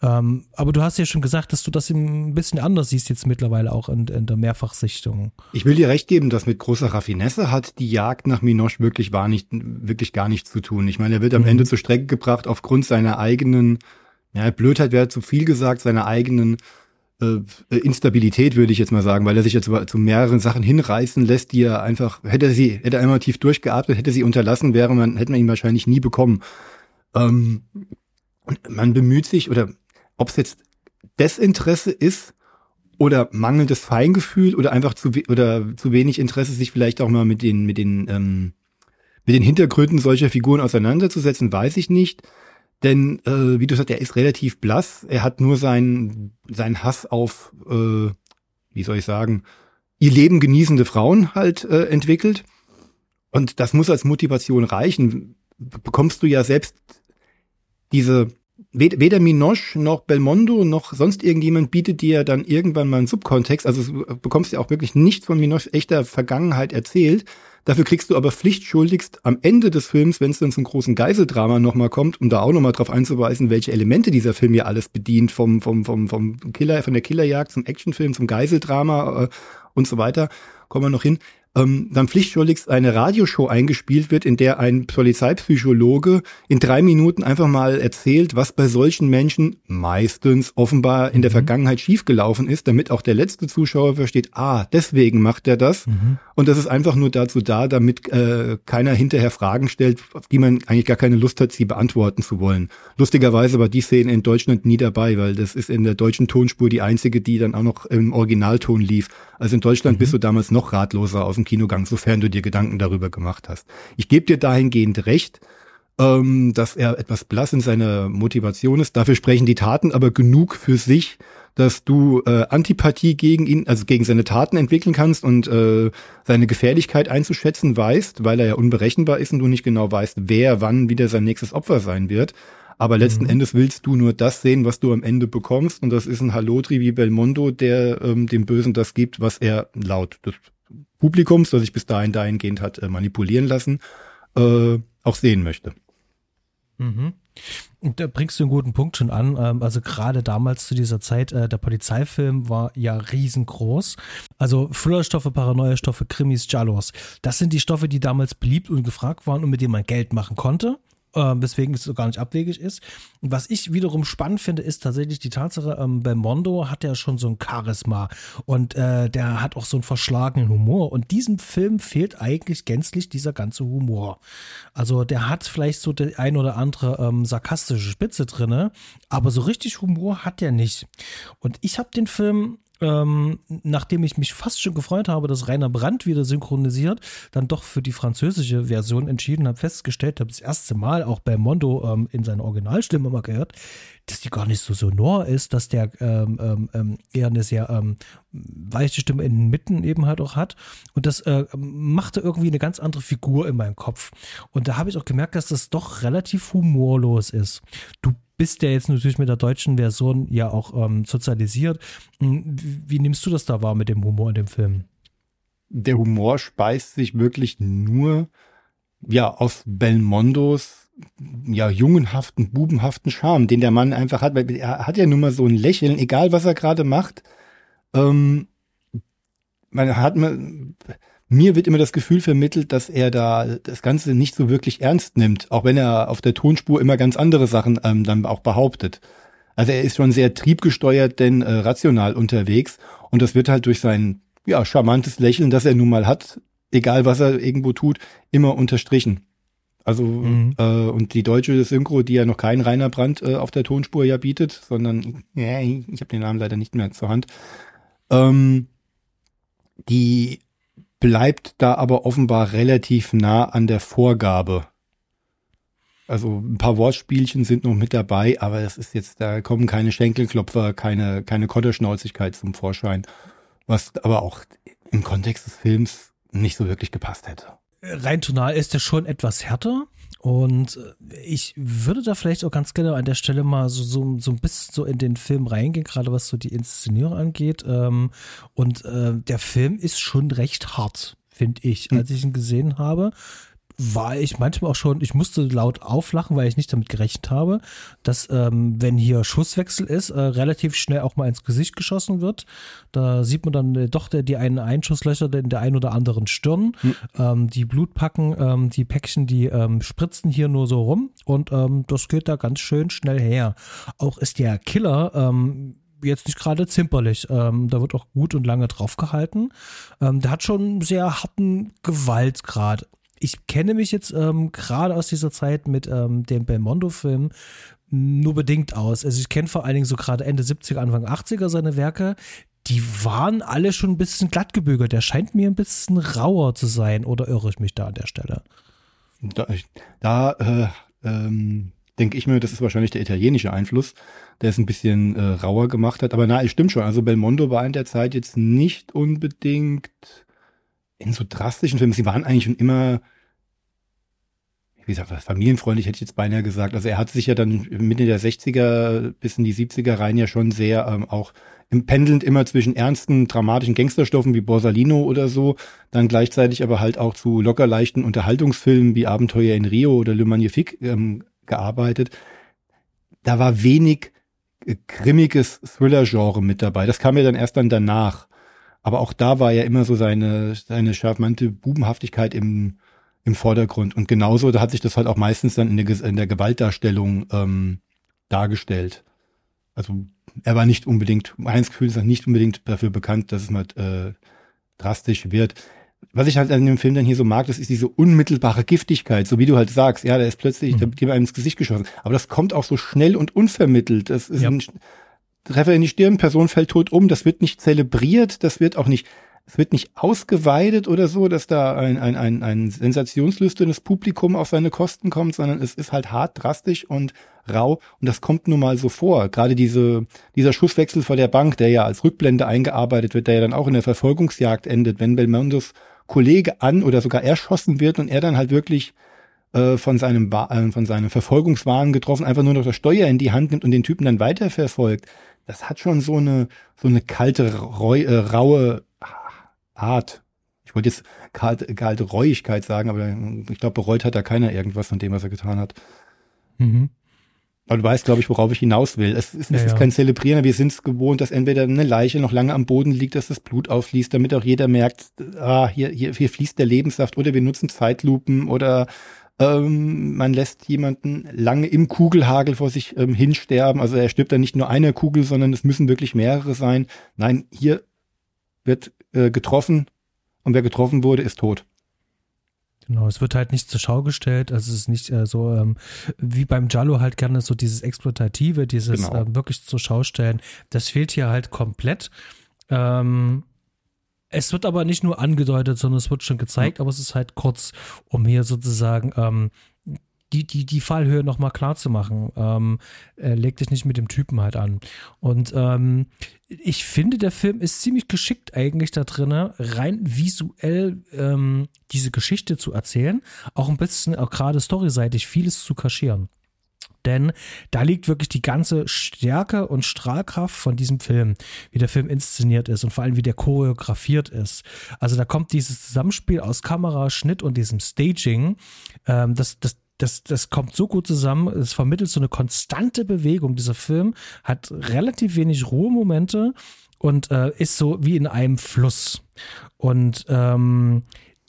Ähm, aber du hast ja schon gesagt, dass du das ein bisschen anders siehst jetzt mittlerweile auch in, in, der Mehrfachsichtung. Ich will dir recht geben, dass mit großer Raffinesse hat die Jagd nach Minoche wirklich war nicht, wirklich gar nichts zu tun. Ich meine, er wird am mhm. Ende zur Strecke gebracht aufgrund seiner eigenen, ja, Blödheit wäre zu viel gesagt, seiner eigenen äh, Instabilität, würde ich jetzt mal sagen, weil er sich jetzt zu mehreren Sachen hinreißen lässt, die er einfach, hätte er sie, hätte er einmal tief durchgeatmet, hätte sie unterlassen, wäre man, hätte man ihn wahrscheinlich nie bekommen. Ähm, man bemüht sich, oder ob es jetzt Desinteresse ist oder mangelndes Feingefühl oder einfach zu oder zu wenig Interesse, sich vielleicht auch mal mit den mit den ähm, mit den Hintergründen solcher Figuren auseinanderzusetzen, weiß ich nicht. Denn äh, wie du sagst, er ist relativ blass. Er hat nur seinen seinen Hass auf, äh, wie soll ich sagen, ihr Leben genießende Frauen halt äh, entwickelt. Und das muss als Motivation reichen. Bekommst du ja selbst diese weder Minoche noch Belmondo noch sonst irgendjemand bietet dir dann irgendwann mal einen Subkontext. Also du bekommst ja auch wirklich nichts von Minoches echter Vergangenheit erzählt. Dafür kriegst du aber pflichtschuldigst am Ende des Films, wenn es dann zum großen Geiseldrama nochmal kommt, um da auch nochmal drauf einzuweisen, welche Elemente dieser Film ja alles bedient, vom, vom, vom, vom Killer, von der Killerjagd zum Actionfilm, zum Geiseldrama äh, und so weiter, kommen wir noch hin ähm, dann pflichtschuldigst eine Radioshow eingespielt wird, in der ein Polizeipsychologe in drei Minuten einfach mal erzählt, was bei solchen Menschen meistens offenbar in der mhm. Vergangenheit schiefgelaufen ist, damit auch der letzte Zuschauer versteht, ah, deswegen macht er das. Mhm. Und das ist einfach nur dazu da, damit äh, keiner hinterher Fragen stellt, auf die man eigentlich gar keine Lust hat, sie beantworten zu wollen. Lustigerweise war die Szene in Deutschland nie dabei, weil das ist in der deutschen Tonspur die einzige, die dann auch noch im Originalton lief. Also in Deutschland mhm. bist du damals noch ratloser aus dem Kinogang, sofern du dir Gedanken darüber gemacht hast. Ich gebe dir dahingehend recht, ähm, dass er etwas blass in seiner Motivation ist. Dafür sprechen die Taten aber genug für sich, dass du äh, Antipathie gegen ihn, also gegen seine Taten entwickeln kannst und äh, seine Gefährlichkeit einzuschätzen weißt, weil er ja unberechenbar ist und du nicht genau weißt, wer wann wieder sein nächstes Opfer sein wird. Aber letzten mhm. Endes willst du nur das sehen, was du am Ende bekommst. Und das ist ein Halotri wie Belmondo, der ähm, dem Bösen das gibt, was er laut des Publikums, das sich bis dahin dahingehend hat äh, manipulieren lassen, äh, auch sehen möchte. Mhm. Da bringst du einen guten Punkt schon an. Ähm, also gerade damals zu dieser Zeit, äh, der Polizeifilm war ja riesengroß. Also Thrillerstoffe, Paranoia-Stoffe, Krimis, Jallos. Das sind die Stoffe, die damals beliebt und gefragt waren und mit denen man Geld machen konnte äh, weswegen es so gar nicht abwegig ist. Und was ich wiederum spannend finde, ist tatsächlich die Tatsache, ähm, Belmondo hat ja schon so ein Charisma und äh, der hat auch so einen verschlagenen Humor. Und diesem Film fehlt eigentlich gänzlich dieser ganze Humor. Also der hat vielleicht so die ein oder andere ähm, sarkastische Spitze drinne, aber so richtig Humor hat er nicht. Und ich habe den Film ähm, nachdem ich mich fast schon gefreut habe, dass Rainer Brandt wieder synchronisiert, dann doch für die französische Version entschieden habe, festgestellt habe, das erste Mal auch bei Mondo ähm, in seiner Originalstimme mal gehört, dass die gar nicht so sonor ist, dass der ähm, ähm, ähm eher eine sehr ähm, weiche Stimme in den Mitten eben halt auch hat. Und das äh, machte irgendwie eine ganz andere Figur in meinem Kopf. Und da habe ich auch gemerkt, dass das doch relativ humorlos ist. Du bist ja jetzt natürlich mit der deutschen Version ja auch ähm, sozialisiert. Hm, wie, wie nimmst du das da wahr mit dem Humor in dem Film? Der Humor speist sich wirklich nur ja aus Belmondos ja jungenhaften, bubenhaften Charme, den der Mann einfach hat, weil er hat ja nun mal so ein Lächeln, egal was er gerade macht. Ähm, man hat man mir wird immer das Gefühl vermittelt, dass er da das Ganze nicht so wirklich ernst nimmt, auch wenn er auf der Tonspur immer ganz andere Sachen ähm, dann auch behauptet. Also er ist schon sehr triebgesteuert, denn äh, rational unterwegs und das wird halt durch sein ja charmantes Lächeln, das er nun mal hat, egal was er irgendwo tut, immer unterstrichen. Also mhm. äh, und die deutsche Synchro, die ja noch kein Rainer Brandt äh, auf der Tonspur ja bietet, sondern ja, ich habe den Namen leider nicht mehr zur Hand. Ähm, die bleibt da aber offenbar relativ nah an der Vorgabe. Also ein paar Wortspielchen sind noch mit dabei, aber es ist jetzt, da kommen keine Schenkelklopfer, keine, keine Kotterschnauzigkeit zum Vorschein, was aber auch im Kontext des Films nicht so wirklich gepasst hätte. Rein tonal ist er schon etwas härter. Und äh, ich würde da vielleicht auch ganz gerne an der Stelle mal so, so, so ein bisschen so in den Film reingehen, gerade was so die Inszenierung angeht. Ähm, und äh, der Film ist schon recht hart, finde ich, hm. als ich ihn gesehen habe war ich manchmal auch schon, ich musste laut auflachen, weil ich nicht damit gerechnet habe, dass ähm, wenn hier Schusswechsel ist, äh, relativ schnell auch mal ins Gesicht geschossen wird. Da sieht man dann äh, doch der, die einen Einschusslöcher in der einen oder anderen Stirn. Hm. Ähm, die Blutpacken, ähm, die Päckchen, die ähm, spritzen hier nur so rum und ähm, das geht da ganz schön schnell her. Auch ist der Killer ähm, jetzt nicht gerade zimperlich. Ähm, da wird auch gut und lange drauf gehalten. Ähm, der hat schon sehr harten Gewaltgrad ich kenne mich jetzt ähm, gerade aus dieser Zeit mit ähm, dem Belmondo-Film nur bedingt aus. Also ich kenne vor allen Dingen so gerade Ende 70er, Anfang 80er seine Werke. Die waren alle schon ein bisschen glattgebügelt. Der scheint mir ein bisschen rauer zu sein. Oder irre ich mich da an der Stelle? Da, da äh, ähm, denke ich mir, das ist wahrscheinlich der italienische Einfluss, der es ein bisschen äh, rauer gemacht hat. Aber na, es stimmt schon. Also Belmondo war in der Zeit jetzt nicht unbedingt in so drastischen Filmen, sie waren eigentlich schon immer, wie gesagt, familienfreundlich hätte ich jetzt beinahe gesagt. Also er hat sich ja dann Mitte der 60er bis in die 70er rein ja schon sehr ähm, auch im pendelnd immer zwischen ernsten, dramatischen Gangsterstoffen wie Borsalino oder so, dann gleichzeitig aber halt auch zu locker leichten Unterhaltungsfilmen wie Abenteuer in Rio oder Le Magnifique ähm, gearbeitet. Da war wenig äh, grimmiges Thriller-Genre mit dabei. Das kam ja dann erst dann danach. Aber auch da war ja immer so seine, seine charmante Bubenhaftigkeit im, im Vordergrund. Und genauso, da hat sich das halt auch meistens dann in der, in der Gewaltdarstellung ähm, dargestellt. Also er war nicht unbedingt, meines Gefühls ist nicht unbedingt dafür bekannt, dass es mal äh, drastisch wird. Was ich halt an dem Film dann hier so mag, das ist diese unmittelbare Giftigkeit, so wie du halt sagst, ja, der ist plötzlich, mhm. da wird einem ins Gesicht geschossen. Aber das kommt auch so schnell und unvermittelt. Das ist ja. ein, Treffer in die Stirn, Person fällt tot um, das wird nicht zelebriert, das wird auch nicht, es wird nicht ausgeweidet oder so, dass da ein, ein, ein, ein sensationslüsternes Publikum auf seine Kosten kommt, sondern es ist halt hart, drastisch und rau und das kommt nun mal so vor. Gerade diese, dieser Schusswechsel vor der Bank, der ja als Rückblende eingearbeitet wird, der ja dann auch in der Verfolgungsjagd endet, wenn Belmondos Kollege an oder sogar erschossen wird und er dann halt wirklich äh, von seinem äh, von seinem Verfolgungswahn getroffen, einfach nur noch das Steuer in die Hand nimmt und den Typen dann weiterverfolgt das hat schon so eine, so eine kalte, reu, äh, raue Art. Ich wollte jetzt kalte, kalte Reuigkeit sagen, aber ich glaube, bereut hat da keiner irgendwas von dem, was er getan hat. Mhm. Aber du weißt, glaube ich, worauf ich hinaus will. Es ist, es ja, ist kein Zelebrieren, wir sind es gewohnt, dass entweder eine Leiche noch lange am Boden liegt, dass das Blut aufließt, damit auch jeder merkt, ah, hier, hier, hier fließt der Lebenssaft oder wir nutzen Zeitlupen oder ähm, man lässt jemanden lange im Kugelhagel vor sich ähm, hinsterben. Also er stirbt dann nicht nur eine Kugel, sondern es müssen wirklich mehrere sein. Nein, hier wird äh, getroffen und wer getroffen wurde, ist tot. Genau, es wird halt nicht zur Schau gestellt. Also es ist nicht äh, so ähm, wie beim Jallo halt gerne so dieses Exploitative, dieses genau. äh, wirklich zur Schau stellen. Das fehlt hier halt komplett. Ähm, es wird aber nicht nur angedeutet, sondern es wird schon gezeigt, mhm. aber es ist halt kurz, um hier sozusagen ähm, die, die, die Fallhöhe nochmal klar zu machen. Ähm, äh, leg dich nicht mit dem Typen halt an. Und ähm, ich finde, der Film ist ziemlich geschickt eigentlich da drin, rein visuell ähm, diese Geschichte zu erzählen, auch ein bisschen, auch gerade storyseitig, vieles zu kaschieren. Denn da liegt wirklich die ganze Stärke und Strahlkraft von diesem Film, wie der Film inszeniert ist und vor allem wie der choreografiert ist. Also da kommt dieses Zusammenspiel aus Kamera, Schnitt und diesem Staging, ähm, das, das, das, das kommt so gut zusammen, es vermittelt so eine konstante Bewegung. Dieser Film hat relativ wenig Ruhemomente und äh, ist so wie in einem Fluss. Und ähm,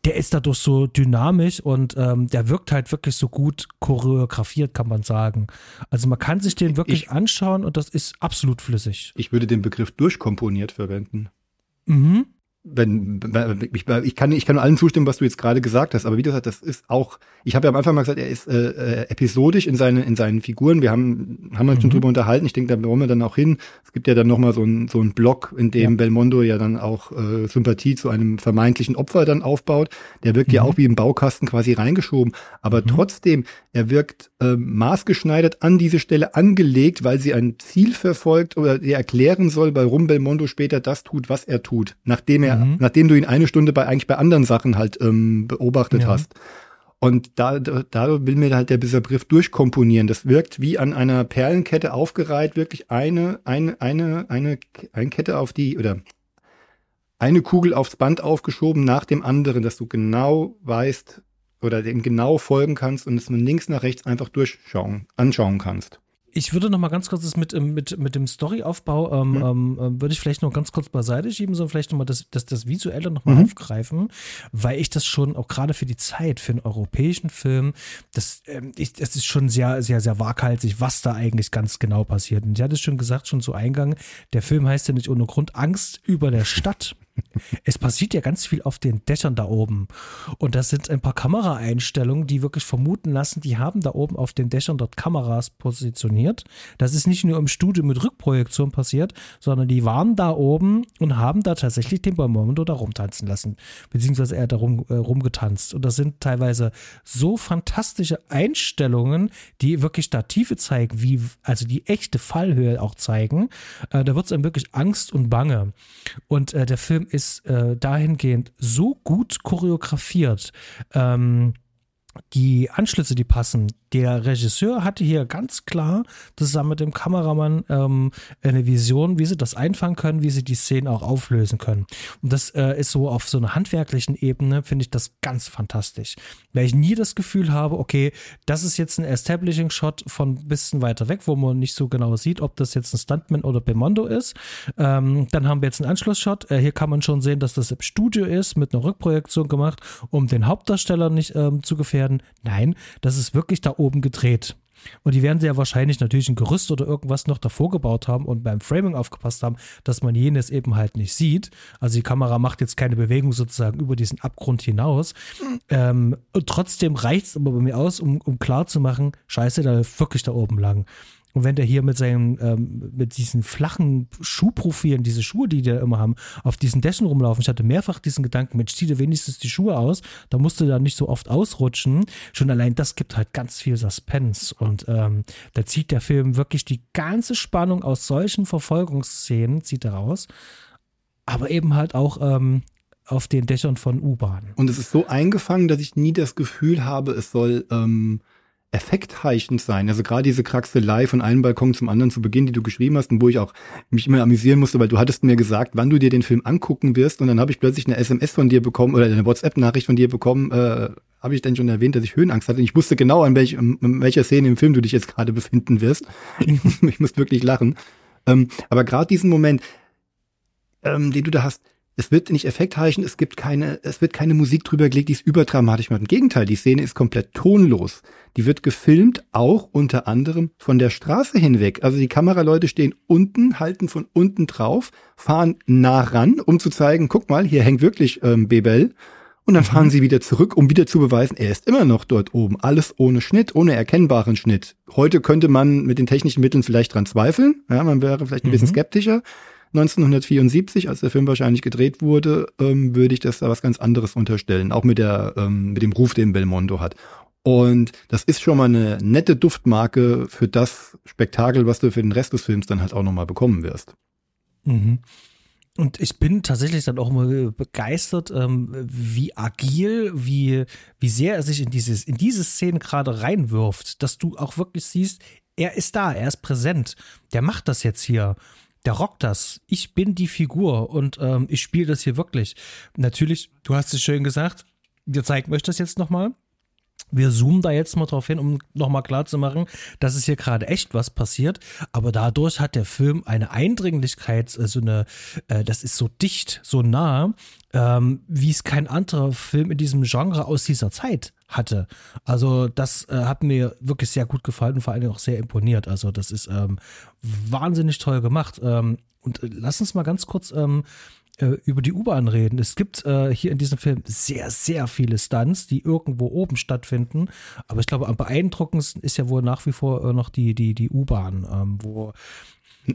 der ist dadurch so dynamisch und ähm, der wirkt halt wirklich so gut choreografiert, kann man sagen. Also man kann sich den wirklich ich, anschauen und das ist absolut flüssig. Ich würde den Begriff durchkomponiert verwenden. Mhm wenn, ich, ich kann ich kann allen zustimmen, was du jetzt gerade gesagt hast, aber wie gesagt, das ist auch, ich habe ja am Anfang mal gesagt, er ist äh, äh episodisch in seinen in seinen Figuren. Wir haben haben uns mhm. schon drüber unterhalten. Ich denke, da wollen wir dann auch hin. Es gibt ja dann noch mal so ein so ein Block, in dem ja. Belmondo ja dann auch äh, Sympathie zu einem vermeintlichen Opfer dann aufbaut. Der wirkt mhm. ja auch wie im Baukasten quasi reingeschoben, aber mhm. trotzdem er wirkt äh, maßgeschneidert an diese Stelle angelegt, weil sie ein Ziel verfolgt oder er erklären soll, warum Belmondo später das tut, was er tut, nachdem er, mhm. nachdem du ihn eine Stunde bei eigentlich bei anderen Sachen halt ähm, beobachtet ja. hast. Und da, da will mir halt der Begriff durchkomponieren. Das wirkt wie an einer Perlenkette aufgereiht, wirklich eine, eine, eine, eine, eine Kette auf die, oder eine Kugel aufs Band aufgeschoben nach dem anderen, dass du genau weißt oder dem genau folgen kannst und es von links nach rechts einfach durchschauen, anschauen kannst. Ich würde noch mal ganz kurz das mit, ähm, mit, mit dem Storyaufbau, ähm, mhm. ähm, würde ich vielleicht noch ganz kurz beiseite schieben, sondern vielleicht noch mal das, das, das Visuelle noch mal mhm. aufgreifen, weil ich das schon auch gerade für die Zeit, für einen europäischen Film, das, ähm, ich, das ist schon sehr, sehr, sehr waghalsig, was da eigentlich ganz genau passiert. Und ich hatte es schon gesagt, schon zu Eingang, der Film heißt ja nicht ohne Grund Angst über der Stadt. Es passiert ja ganz viel auf den Dächern da oben. Und das sind ein paar Kameraeinstellungen, die wirklich vermuten lassen, die haben da oben auf den Dächern dort Kameras positioniert. Das ist nicht nur im Studio mit Rückprojektion passiert, sondern die waren da oben und haben da tatsächlich den Balmondo da rumtanzen lassen. Beziehungsweise er da rum, äh, rumgetanzt. Und das sind teilweise so fantastische Einstellungen, die wirklich da Tiefe zeigen, wie, also die echte Fallhöhe auch zeigen. Äh, da wird es einem wirklich Angst und Bange. Und äh, der Film Film ist äh, dahingehend so gut choreografiert. Ähm, die Anschlüsse, die passen, der Regisseur hatte hier ganz klar zusammen mit dem Kameramann ähm, eine Vision, wie sie das einfangen können, wie sie die Szenen auch auflösen können. Und das äh, ist so auf so einer handwerklichen Ebene, finde ich das ganz fantastisch. Weil ich nie das Gefühl habe, okay, das ist jetzt ein Establishing-Shot von ein bisschen weiter weg, wo man nicht so genau sieht, ob das jetzt ein Stuntman oder Bemondo ist. Ähm, dann haben wir jetzt einen Anschlussshot. Äh, hier kann man schon sehen, dass das im Studio ist, mit einer Rückprojektion gemacht, um den Hauptdarsteller nicht ähm, zu gefährden. Nein, das ist wirklich da oben gedreht. Und die werden sie ja wahrscheinlich natürlich ein Gerüst oder irgendwas noch davor gebaut haben und beim Framing aufgepasst haben, dass man jenes eben halt nicht sieht. Also die Kamera macht jetzt keine Bewegung sozusagen über diesen Abgrund hinaus. Ähm, und trotzdem reicht es aber bei mir aus, um, um klar zu machen, scheiße, da wirklich da oben lang. Und wenn der hier mit seinen, ähm, mit diesen flachen Schuhprofilen, diese Schuhe, die die da immer haben, auf diesen Dächen rumlaufen, ich hatte mehrfach diesen Gedanken, Mensch, zieh dir wenigstens die Schuhe aus, da musst du da nicht so oft ausrutschen. Schon allein das gibt halt ganz viel Suspense. Und ähm, da zieht der Film wirklich die ganze Spannung aus solchen Verfolgungsszenen, zieht er raus. Aber eben halt auch ähm, auf den Dächern von U-Bahnen. Und es ist so eingefangen, dass ich nie das Gefühl habe, es soll ähm, effektheischend sein. Also gerade diese Kraxelei von einem Balkon zum anderen zu Beginn, die du geschrieben hast und wo ich auch mich immer amüsieren musste, weil du hattest mir gesagt, wann du dir den Film angucken wirst und dann habe ich plötzlich eine SMS von dir bekommen oder eine WhatsApp-Nachricht von dir bekommen, äh, habe ich denn schon erwähnt, dass ich Höhenangst hatte. Und ich wusste genau, an, welch, an welcher Szene im Film du dich jetzt gerade befinden wirst. ich, muss, ich muss wirklich lachen. Ähm, aber gerade diesen Moment, ähm, den du da hast, es wird nicht effektheischend, es gibt keine, es wird keine Musik drüber gelegt, die ist überdramatisch macht. Im Gegenteil, die Szene ist komplett tonlos. Die wird gefilmt, auch unter anderem von der Straße hinweg. Also die Kameraleute stehen unten, halten von unten drauf, fahren nah ran, um zu zeigen, guck mal, hier hängt wirklich ähm, Bebel. Und dann fahren mhm. sie wieder zurück, um wieder zu beweisen, er ist immer noch dort oben. Alles ohne Schnitt, ohne erkennbaren Schnitt. Heute könnte man mit den technischen Mitteln vielleicht dran zweifeln. Ja, man wäre vielleicht ein mhm. bisschen skeptischer. 1974, als der Film wahrscheinlich gedreht wurde, ähm, würde ich das da was ganz anderes unterstellen, auch mit der ähm, mit dem Ruf, den Belmondo hat. Und das ist schon mal eine nette Duftmarke für das Spektakel, was du für den Rest des Films dann halt auch nochmal bekommen wirst. Mhm. Und ich bin tatsächlich dann auch immer begeistert, ähm, wie agil, wie, wie sehr er sich in, dieses, in diese Szene gerade reinwirft, dass du auch wirklich siehst, er ist da, er ist präsent, der macht das jetzt hier der rockt das. Ich bin die Figur und ähm, ich spiele das hier wirklich. Natürlich, du hast es schön gesagt, wir zeigen euch das jetzt nochmal. Wir zoomen da jetzt mal drauf hin, um nochmal klar zu machen, dass es hier gerade echt was passiert. Aber dadurch hat der Film eine Eindringlichkeit, so also eine, äh, das ist so dicht, so nah, ähm, wie es kein anderer Film in diesem Genre aus dieser Zeit hatte. Also das äh, hat mir wirklich sehr gut gefallen und vor allem auch sehr imponiert. Also das ist ähm, wahnsinnig toll gemacht. Ähm, und äh, lass uns mal ganz kurz ähm, äh, über die U-Bahn reden. Es gibt äh, hier in diesem Film sehr, sehr viele Stunts, die irgendwo oben stattfinden. Aber ich glaube, am beeindruckendsten ist ja wohl nach wie vor äh, noch die, die, die U-Bahn, ähm, wo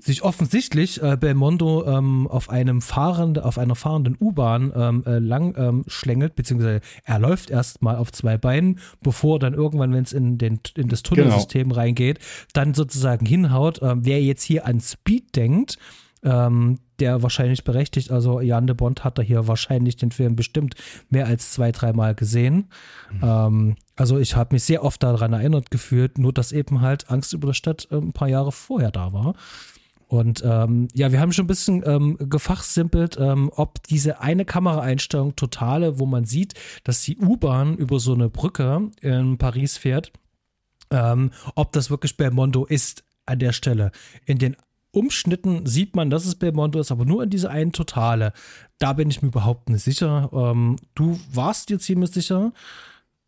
sich offensichtlich äh, Belmondo ähm, auf einem fahrenden, auf einer fahrenden U-Bahn ähm, äh, lang ähm, schlängelt, beziehungsweise er läuft erstmal auf zwei Beinen, bevor dann irgendwann, wenn es in, den, in das Tunnelsystem genau. reingeht, dann sozusagen hinhaut. Ähm, wer jetzt hier an Speed denkt, ähm, der wahrscheinlich berechtigt, also Jan de Bond hat da hier wahrscheinlich den Film bestimmt mehr als zwei, dreimal gesehen. Mhm. Ähm, also ich habe mich sehr oft daran erinnert gefühlt, nur dass eben halt Angst über der Stadt äh, ein paar Jahre vorher da war. Und ähm, ja, wir haben schon ein bisschen ähm, gefachsimpelt, ähm, ob diese eine Kameraeinstellung totale, wo man sieht, dass die U-Bahn über so eine Brücke in Paris fährt, ähm, ob das wirklich Belmondo ist an der Stelle. In den Umschnitten sieht man, dass es Belmondo ist, aber nur in dieser einen Totale. Da bin ich mir überhaupt nicht sicher. Ähm, du warst dir ziemlich sicher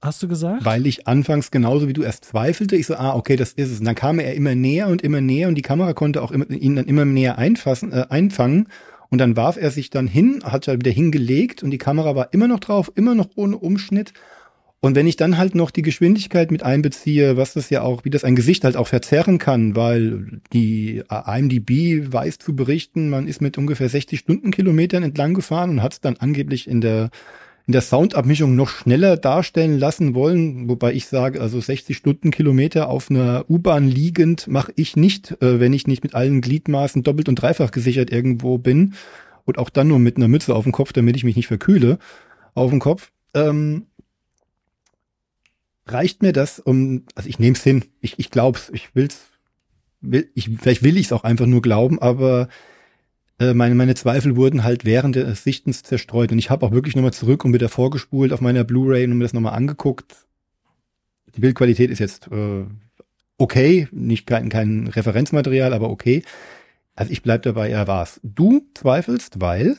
hast du gesagt? Weil ich anfangs genauso wie du erst zweifelte. Ich so, ah, okay, das ist es. Und dann kam er immer näher und immer näher und die Kamera konnte auch immer, ihn dann immer näher einfassen, äh, einfangen. Und dann warf er sich dann hin, hat halt wieder hingelegt und die Kamera war immer noch drauf, immer noch ohne Umschnitt. Und wenn ich dann halt noch die Geschwindigkeit mit einbeziehe, was das ja auch, wie das ein Gesicht halt auch verzerren kann, weil die IMDb weiß zu berichten, man ist mit ungefähr 60 Stundenkilometern entlang gefahren und hat es dann angeblich in der in der Soundabmischung noch schneller darstellen lassen wollen, wobei ich sage, also 60 Stundenkilometer auf einer U-Bahn liegend mache ich nicht, äh, wenn ich nicht mit allen Gliedmaßen doppelt und dreifach gesichert irgendwo bin und auch dann nur mit einer Mütze auf dem Kopf, damit ich mich nicht verkühle auf dem Kopf. Ähm, reicht mir das, um, also ich nehme es hin, ich, ich glaub's, ich will's, will, ich, vielleicht will ich es auch einfach nur glauben, aber äh, meine, meine Zweifel wurden halt während des Sichtens zerstreut. Und ich habe auch wirklich nochmal zurück und wieder vorgespult auf meiner Blu-ray und mir das nochmal angeguckt. Die Bildqualität ist jetzt äh, okay, nicht kein, kein Referenzmaterial, aber okay. Also ich bleib dabei, er war's. Du zweifelst, weil?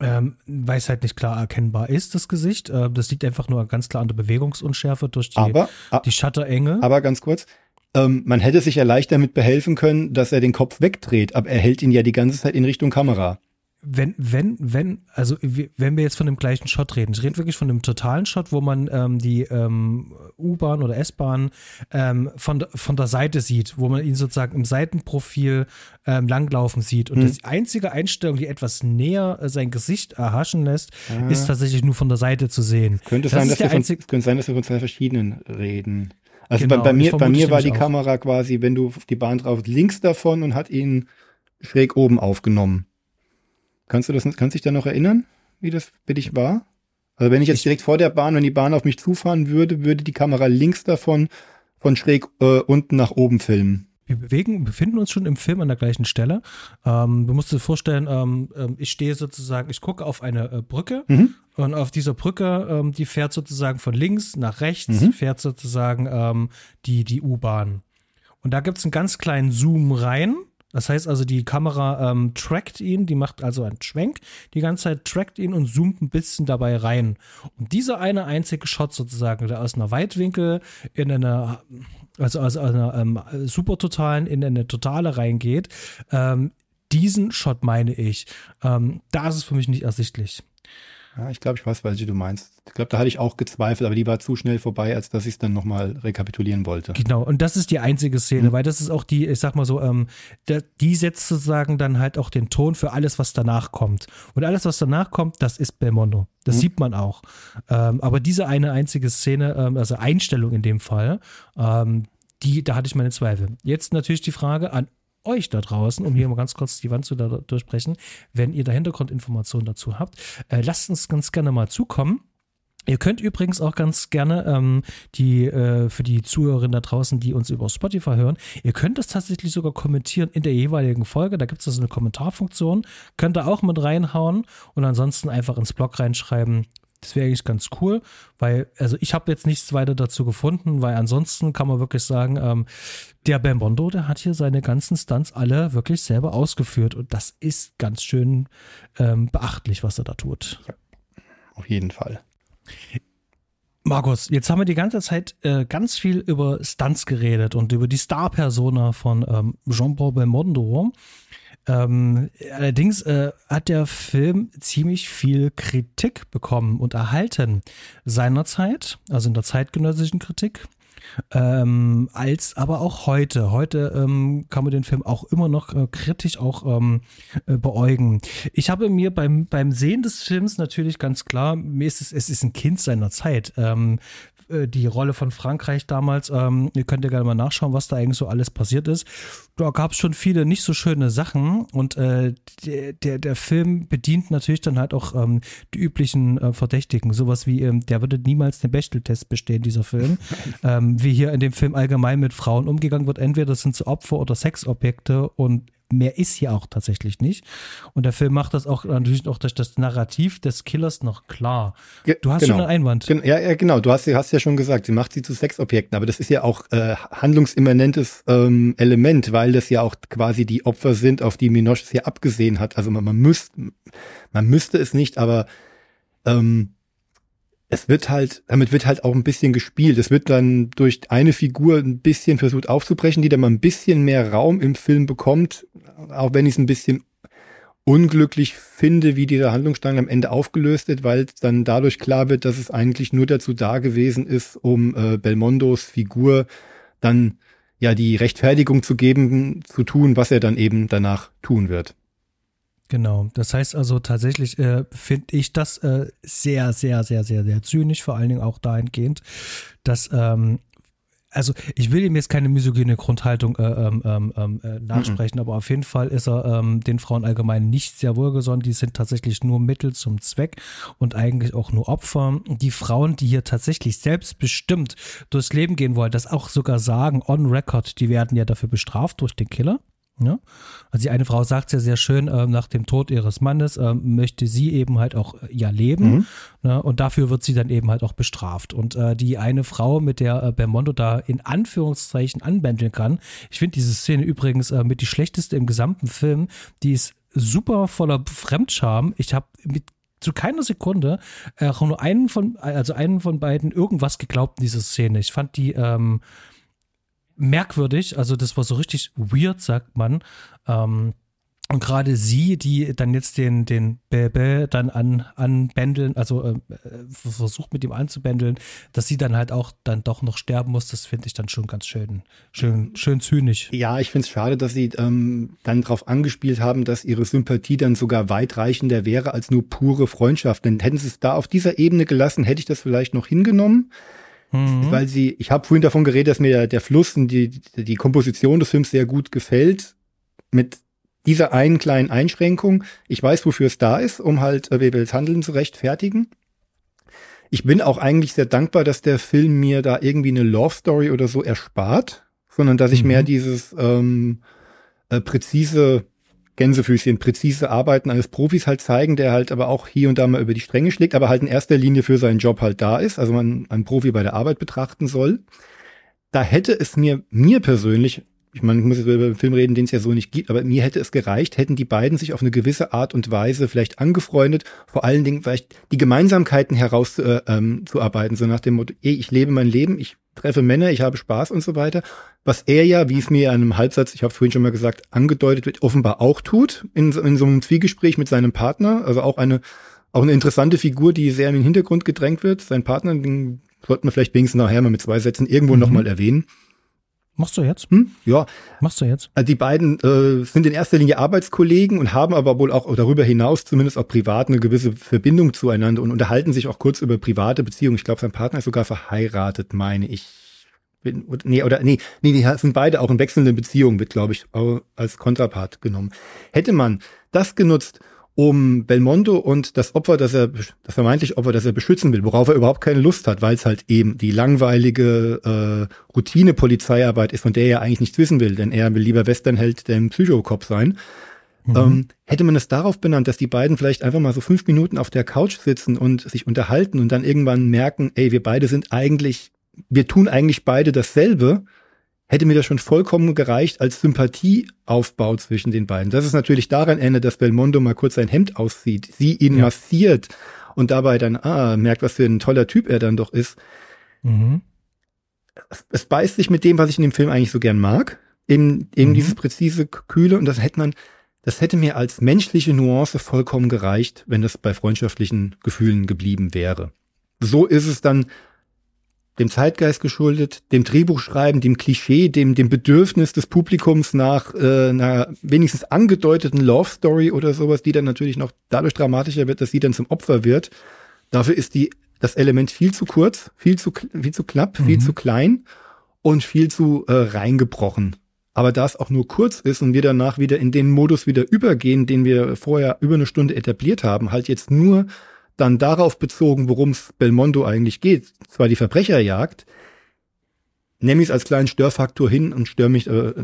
Ähm, weil es halt nicht klar erkennbar ist, das Gesicht. Äh, das liegt einfach nur ganz klar an der Bewegungsunschärfe durch die, aber, die Shutterenge. Aber ganz kurz, ähm, man hätte sich ja leicht damit behelfen können, dass er den Kopf wegdreht, aber er hält ihn ja die ganze Zeit in Richtung Kamera. Wenn, wenn, wenn, also wenn wir jetzt von dem gleichen Shot reden, ich rede wirklich von dem totalen Shot, wo man ähm, die ähm, U-Bahn oder S-Bahn ähm, von, von der Seite sieht, wo man ihn sozusagen im Seitenprofil ähm, langlaufen sieht. Und hm. die einzige Einstellung, die etwas näher äh, sein Gesicht erhaschen lässt, ah. ist tatsächlich nur von der Seite zu sehen. Könnte, sein, dass wir von, könnte sein, dass wir von zwei verschiedenen reden. Also genau, bei, bei mir, bei mir war die auch. Kamera quasi, wenn du die Bahn drauf, links davon und hat ihn schräg oben aufgenommen. Kannst du das, kannst dich da noch erinnern, wie das für dich war? Also wenn ich jetzt direkt vor der Bahn, wenn die Bahn auf mich zufahren würde, würde die Kamera links davon von schräg äh, unten nach oben filmen wir bewegen, befinden uns schon im Film an der gleichen Stelle. Ähm, du musst dir vorstellen, ähm, ähm, ich stehe sozusagen, ich gucke auf eine äh, Brücke mhm. und auf dieser Brücke, ähm, die fährt sozusagen von links nach rechts, mhm. fährt sozusagen ähm, die, die U-Bahn. Und da gibt es einen ganz kleinen Zoom rein. Das heißt also, die Kamera ähm, trackt ihn, die macht also einen Schwenk, die ganze Zeit trackt ihn und zoomt ein bisschen dabei rein. Und dieser eine einzige Shot sozusagen, der aus einer Weitwinkel in eine also aus einer ähm, Supertotalen in eine Totale reingeht, ähm, diesen Shot meine ich. Ähm, da ist es für mich nicht ersichtlich. Ja, ich glaube, ich weiß, welche du meinst. Ich glaube, da hatte ich auch gezweifelt, aber die war zu schnell vorbei, als dass ich es dann nochmal rekapitulieren wollte. Genau, und das ist die einzige Szene, mhm. weil das ist auch die, ich sag mal so, ähm, die setzt sozusagen dann halt auch den Ton für alles, was danach kommt. Und alles, was danach kommt, das ist Belmondo. Das mhm. sieht man auch. Ähm, aber diese eine einzige Szene, ähm, also Einstellung in dem Fall, ähm, die, da hatte ich meine Zweifel. Jetzt natürlich die Frage an euch da draußen, um hier mal ganz kurz die Wand zu durchbrechen, wenn ihr da Hintergrundinformationen dazu habt, äh, lasst uns ganz gerne mal zukommen. Ihr könnt übrigens auch ganz gerne ähm, die äh, für die Zuhörerinnen da draußen, die uns über Spotify hören, ihr könnt das tatsächlich sogar kommentieren in der jeweiligen Folge. Da gibt es also eine Kommentarfunktion. Könnt ihr auch mit reinhauen und ansonsten einfach ins Blog reinschreiben, das wäre eigentlich ganz cool, weil, also ich habe jetzt nichts weiter dazu gefunden, weil ansonsten kann man wirklich sagen, ähm, der Bambondo, der hat hier seine ganzen Stunts alle wirklich selber ausgeführt und das ist ganz schön ähm, beachtlich, was er da tut. Ja, auf jeden Fall. Markus, jetzt haben wir die ganze Zeit äh, ganz viel über Stunts geredet und über die Star-Persona von ähm, Jean-Paul Belmondo. Ähm, allerdings äh, hat der Film ziemlich viel Kritik bekommen und erhalten seinerzeit, also in der zeitgenössischen Kritik. ähm, als aber auch heute. Heute ähm, kann man den Film auch immer noch äh, kritisch auch ähm, äh, beäugen. Ich habe mir beim, beim Sehen des Films natürlich ganz klar, mir ist es, es ist ein Kind seiner Zeit. Ähm, äh, die Rolle von Frankreich damals. Ähm, ihr könnt ja gerne mal nachschauen, was da eigentlich so alles passiert ist. Da gab es schon viele nicht so schöne Sachen und äh, der, der, der Film bedient natürlich dann halt auch ähm, die üblichen äh, Verdächtigen. Sowas wie, ähm, der würde niemals den Bechteltest bestehen, dieser Film. ähm, wie hier in dem Film allgemein mit Frauen umgegangen wird. Entweder sind sie Opfer oder Sexobjekte und mehr ist hier auch tatsächlich nicht. Und der Film macht das auch natürlich auch durch das Narrativ des Killers noch klar. Du hast genau. schon einen Einwand. Ja, ja, genau. Du hast, hast ja schon gesagt, sie macht sie zu Sexobjekten, aber das ist ja auch äh, handlungsimmanentes ähm, Element, weil das ja auch quasi die Opfer sind, auf die Minoche es ja abgesehen hat. Also man, man müsste, man müsste es nicht, aber ähm, es wird halt, damit wird halt auch ein bisschen gespielt. Es wird dann durch eine Figur ein bisschen versucht aufzubrechen, die dann mal ein bisschen mehr Raum im Film bekommt, auch wenn ich es ein bisschen unglücklich finde, wie dieser Handlungsstrang am Ende aufgelöst wird, weil dann dadurch klar wird, dass es eigentlich nur dazu da gewesen ist, um äh, Belmondos Figur dann ja die Rechtfertigung zu geben, zu tun, was er dann eben danach tun wird. Genau, das heißt also tatsächlich äh, finde ich das äh, sehr, sehr, sehr, sehr, sehr zynisch, vor allen Dingen auch dahingehend, dass ähm, also ich will ihm jetzt keine misogyne Grundhaltung äh, ähm, ähm, ähm äh, nachsprechen, mhm. aber auf jeden Fall ist er ähm, den Frauen allgemein nicht sehr wohlgesonnen. Die sind tatsächlich nur Mittel zum Zweck und eigentlich auch nur Opfer. Die Frauen, die hier tatsächlich selbstbestimmt durchs Leben gehen wollen, das auch sogar sagen, on record, die werden ja dafür bestraft durch den Killer. Ja? Also die eine Frau sagt ja sehr schön, äh, nach dem Tod ihres Mannes äh, möchte sie eben halt auch äh, ja leben mhm. ne? und dafür wird sie dann eben halt auch bestraft. Und äh, die eine Frau, mit der äh, Bermondo da in Anführungszeichen anbändeln kann, ich finde diese Szene übrigens äh, mit die schlechteste im gesamten Film, die ist super voller Fremdscham. Ich habe mit zu keiner Sekunde auch nur einen von, also einen von beiden irgendwas geglaubt in dieser Szene. Ich fand die ähm, merkwürdig. Also das war so richtig weird, sagt man. Ähm, und gerade sie, die dann jetzt den, den Bebe dann an, anbändeln, also äh, versucht mit ihm anzubändeln, dass sie dann halt auch dann doch noch sterben muss, das finde ich dann schon ganz schön, schön, schön zynisch. Ja, ich finde es schade, dass sie ähm, dann darauf angespielt haben, dass ihre Sympathie dann sogar weitreichender wäre als nur pure Freundschaft. Denn hätten sie es da auf dieser Ebene gelassen, hätte ich das vielleicht noch hingenommen. Mhm. Weil sie, ich habe vorhin davon geredet, dass mir der Fluss und die, die Komposition des Films sehr gut gefällt. Mit dieser einen kleinen Einschränkung. Ich weiß, wofür es da ist, um halt äh, Webels Handeln zu rechtfertigen. Ich bin auch eigentlich sehr dankbar, dass der Film mir da irgendwie eine Love Story oder so erspart, sondern dass ich mhm. mehr dieses ähm, äh, präzise Gänsefüßchen, präzise Arbeiten eines Profis halt zeigen, der halt aber auch hier und da mal über die Stränge schlägt, aber halt in erster Linie für seinen Job halt da ist, also man einen Profi bei der Arbeit betrachten soll. Da hätte es mir, mir persönlich, ich meine, ich muss jetzt über einen Film reden, den es ja so nicht gibt, aber mir hätte es gereicht, hätten die beiden sich auf eine gewisse Art und Weise vielleicht angefreundet, vor allen Dingen vielleicht die Gemeinsamkeiten herauszuarbeiten, äh, ähm, so nach dem Motto, ey, ich lebe mein Leben, ich treffe Männer, ich habe Spaß und so weiter. Was er ja, wie es mir in einem Halbsatz, ich habe vorhin schon mal gesagt, angedeutet wird, offenbar auch tut, in, in so einem Zwiegespräch mit seinem Partner. Also auch eine, auch eine interessante Figur, die sehr in den Hintergrund gedrängt wird. Sein Partner, den sollten wir vielleicht wenigstens nachher mal mit zwei Sätzen irgendwo mhm. nochmal erwähnen. Machst du jetzt? Hm? Ja. Machst du jetzt? Also die beiden äh, sind in erster Linie Arbeitskollegen und haben aber wohl auch darüber hinaus zumindest auch privat eine gewisse Verbindung zueinander und unterhalten sich auch kurz über private Beziehungen. Ich glaube, sein Partner ist sogar verheiratet, meine ich. Bin, oder, nee, oder nee, nee, die sind beide auch in wechselnden Beziehungen, wird, glaube ich, als Kontrapart genommen. Hätte man das genutzt, um Belmondo und das Opfer, das er, das vermeintliche Opfer, das er beschützen will, worauf er überhaupt keine Lust hat, weil es halt eben die langweilige äh, Routine-Polizeiarbeit ist, von der er eigentlich nichts wissen will, denn er will lieber Westernheld denn Psychokop sein. Mhm. Ähm, hätte man es darauf benannt, dass die beiden vielleicht einfach mal so fünf Minuten auf der Couch sitzen und sich unterhalten und dann irgendwann merken, ey, wir beide sind eigentlich, wir tun eigentlich beide dasselbe, hätte mir das schon vollkommen gereicht als Sympathieaufbau zwischen den beiden. Das ist natürlich daran endet, dass Belmondo mal kurz sein Hemd auszieht, sie ihn ja. massiert und dabei dann, ah, merkt, was für ein toller Typ er dann doch ist. Mhm. Es, es, beißt sich mit dem, was ich in dem Film eigentlich so gern mag. Eben, eben mhm. dieses präzise Kühle und das hätte man, das hätte mir als menschliche Nuance vollkommen gereicht, wenn das bei freundschaftlichen Gefühlen geblieben wäre. So ist es dann dem Zeitgeist geschuldet, dem Drehbuchschreiben, dem Klischee, dem, dem Bedürfnis des Publikums nach äh, einer wenigstens angedeuteten Love Story oder sowas, die dann natürlich noch dadurch dramatischer wird, dass sie dann zum Opfer wird. Dafür ist die, das Element viel zu kurz, viel zu, viel zu knapp, mhm. viel zu klein und viel zu äh, reingebrochen. Aber da es auch nur kurz ist und wir danach wieder in den Modus wieder übergehen, den wir vorher über eine Stunde etabliert haben, halt jetzt nur dann darauf bezogen, worum es Belmondo eigentlich geht, zwar die Verbrecherjagd, nehme ich es als kleinen Störfaktor hin und stör mich, äh,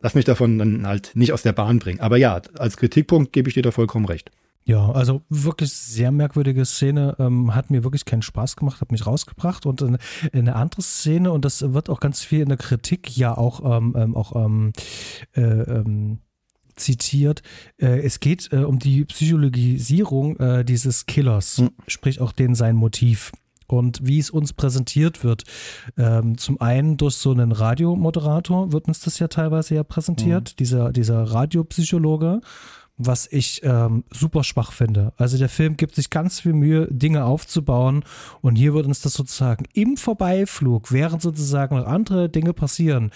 lass mich davon dann halt nicht aus der Bahn bringen. Aber ja, als Kritikpunkt gebe ich dir da vollkommen recht. Ja, also wirklich sehr merkwürdige Szene, ähm, hat mir wirklich keinen Spaß gemacht, hat mich rausgebracht und eine, eine andere Szene und das wird auch ganz viel in der Kritik ja auch ähm, ähm auch ähm, äh, ähm, zitiert. Äh, es geht äh, um die Psychologisierung äh, dieses Killers, mhm. sprich auch den sein Motiv. Und wie es uns präsentiert wird, ähm, zum einen durch so einen Radiomoderator wird uns das ja teilweise ja präsentiert, mhm. dieser, dieser Radiopsychologe, was ich ähm, super schwach finde. Also der Film gibt sich ganz viel Mühe, Dinge aufzubauen und hier wird uns das sozusagen im Vorbeiflug, während sozusagen noch andere Dinge passieren,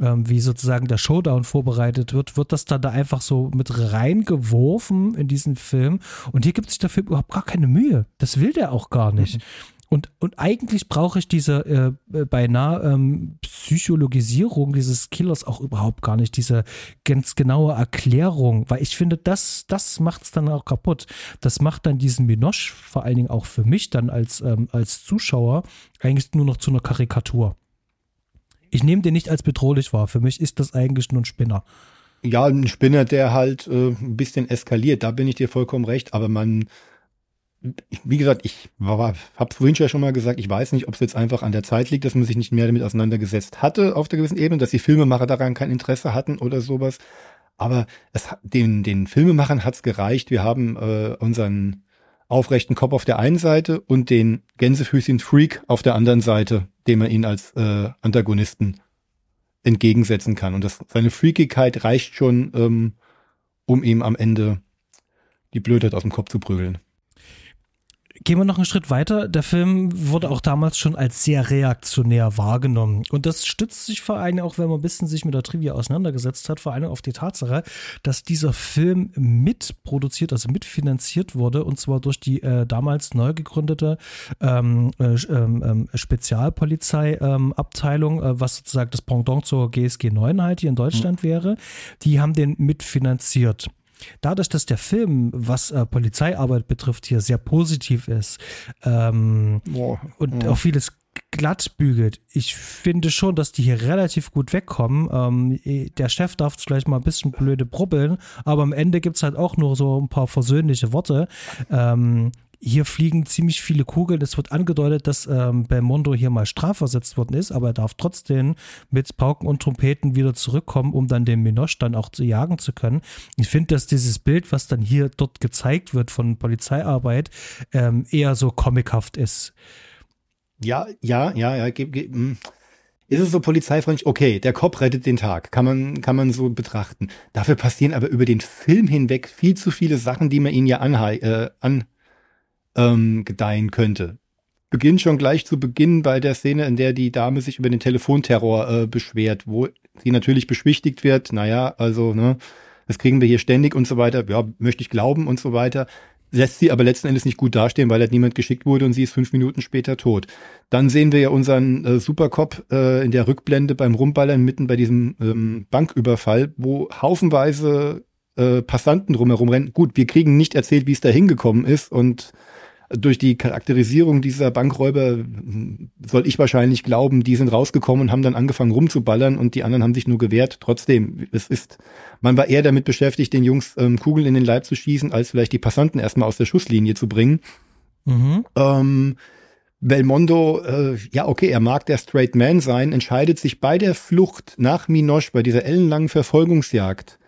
ähm, wie sozusagen der Showdown vorbereitet wird, wird das dann da einfach so mit reingeworfen in diesen Film. Und hier gibt sich der Film überhaupt gar keine Mühe. Das will der auch gar nicht. Mhm. Und, und eigentlich brauche ich diese äh, beinahe ähm, Psychologisierung dieses Killers auch überhaupt gar nicht, diese ganz genaue Erklärung, weil ich finde, das, das macht es dann auch kaputt. Das macht dann diesen Minosch, vor allen Dingen auch für mich dann als, ähm, als Zuschauer, eigentlich nur noch zu einer Karikatur. Ich nehme den nicht als bedrohlich wahr. Für mich ist das eigentlich nur ein Spinner. Ja, ein Spinner, der halt äh, ein bisschen eskaliert. Da bin ich dir vollkommen recht. Aber man, wie gesagt, ich habe es vorhin ja schon mal gesagt, ich weiß nicht, ob es jetzt einfach an der Zeit liegt, dass man sich nicht mehr damit auseinandergesetzt hatte auf der gewissen Ebene, dass die Filmemacher daran kein Interesse hatten oder sowas. Aber es, den, den Filmemachern hat's gereicht. Wir haben äh, unseren aufrechten Kopf auf der einen Seite und den Gänsefüßchen Freak auf der anderen Seite, dem er ihn als äh, Antagonisten entgegensetzen kann. Und das, seine Freakigkeit reicht schon, ähm, um ihm am Ende die Blödheit aus dem Kopf zu prügeln. Gehen wir noch einen Schritt weiter. Der Film wurde auch damals schon als sehr reaktionär wahrgenommen. Und das stützt sich vor allem auch, wenn man ein bisschen sich mit der Trivia auseinandergesetzt hat, vor allem auf die Tatsache, dass dieser Film mitproduziert, also mitfinanziert wurde, und zwar durch die äh, damals neu gegründete ähm, äh, ähm, ähm Spezialpolizeiabteilung, äh, was sozusagen das Pendant zur GSG 9 halt hier in Deutschland mhm. wäre. Die haben den mitfinanziert. Dadurch, dass der Film, was äh, Polizeiarbeit betrifft, hier sehr positiv ist ähm, Boah, und ja. auch vieles glatt bügelt. Ich finde schon, dass die hier relativ gut wegkommen. Ähm, der Chef darf vielleicht mal ein bisschen blöde brubbeln, aber am Ende gibt es halt auch nur so ein paar versöhnliche Worte. Ähm, hier fliegen ziemlich viele Kugeln. Es wird angedeutet, dass ähm, Belmondo hier mal strafversetzt worden ist, aber er darf trotzdem mit Pauken und Trompeten wieder zurückkommen, um dann den Minosch dann auch zu jagen zu können. Ich finde, dass dieses Bild, was dann hier dort gezeigt wird von Polizeiarbeit, ähm, eher so comichaft ist. Ja, ja, ja, ja. Ge, ge, hm. ist es so polizeifreundlich? Okay, der Cop rettet den Tag. Kann man, kann man so betrachten. Dafür passieren aber über den Film hinweg viel zu viele Sachen, die man ihn ja anhei äh, an ähm, gedeihen könnte. Beginnt schon gleich zu Beginn bei der Szene, in der die Dame sich über den Telefonterror äh, beschwert, wo sie natürlich beschwichtigt wird. Naja, also, ne, das kriegen wir hier ständig und so weiter. Ja, möchte ich glauben und so weiter. Lässt sie aber letzten Endes nicht gut dastehen, weil halt niemand geschickt wurde und sie ist fünf Minuten später tot. Dann sehen wir ja unseren äh, Supercop äh, in der Rückblende beim Rumballern mitten bei diesem ähm, Banküberfall, wo haufenweise äh, Passanten drumherum rennen. Gut, wir kriegen nicht erzählt, wie es da hingekommen ist und durch die Charakterisierung dieser Bankräuber soll ich wahrscheinlich glauben, die sind rausgekommen und haben dann angefangen rumzuballern und die anderen haben sich nur gewehrt. Trotzdem, es ist, man war eher damit beschäftigt, den Jungs ähm, Kugeln in den Leib zu schießen, als vielleicht die Passanten erstmal aus der Schusslinie zu bringen. Mhm. Ähm, Belmondo, äh, ja okay, er mag der Straight Man sein, entscheidet sich bei der Flucht nach Minoche, bei dieser ellenlangen Verfolgungsjagd,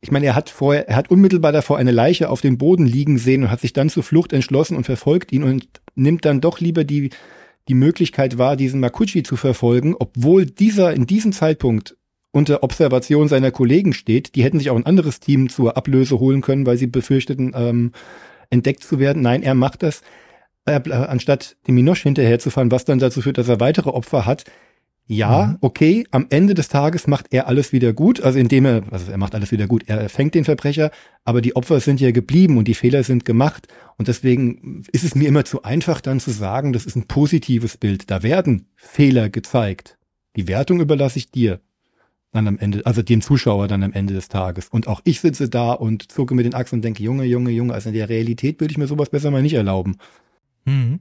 ich meine, er hat vorher, er hat unmittelbar davor eine Leiche auf dem Boden liegen sehen und hat sich dann zur Flucht entschlossen und verfolgt ihn und nimmt dann doch lieber die, die Möglichkeit wahr, diesen Makuchi zu verfolgen, obwohl dieser in diesem Zeitpunkt unter Observation seiner Kollegen steht. Die hätten sich auch ein anderes Team zur Ablöse holen können, weil sie befürchteten, ähm, entdeckt zu werden. Nein, er macht das. äh, anstatt dem Minosch hinterherzufahren, was dann dazu führt, dass er weitere Opfer hat. Ja, mhm. okay, am Ende des Tages macht er alles wieder gut, also indem er, also er macht alles wieder gut, er fängt den Verbrecher, aber die Opfer sind ja geblieben und die Fehler sind gemacht und deswegen ist es mir immer zu einfach dann zu sagen, das ist ein positives Bild. Da werden Fehler gezeigt. Die Wertung überlasse ich dir dann am Ende, also dem Zuschauer dann am Ende des Tages. Und auch ich sitze da und zucke mit den Achsen und denke, Junge, Junge, Junge, also in der Realität würde ich mir sowas besser mal nicht erlauben. Mhm.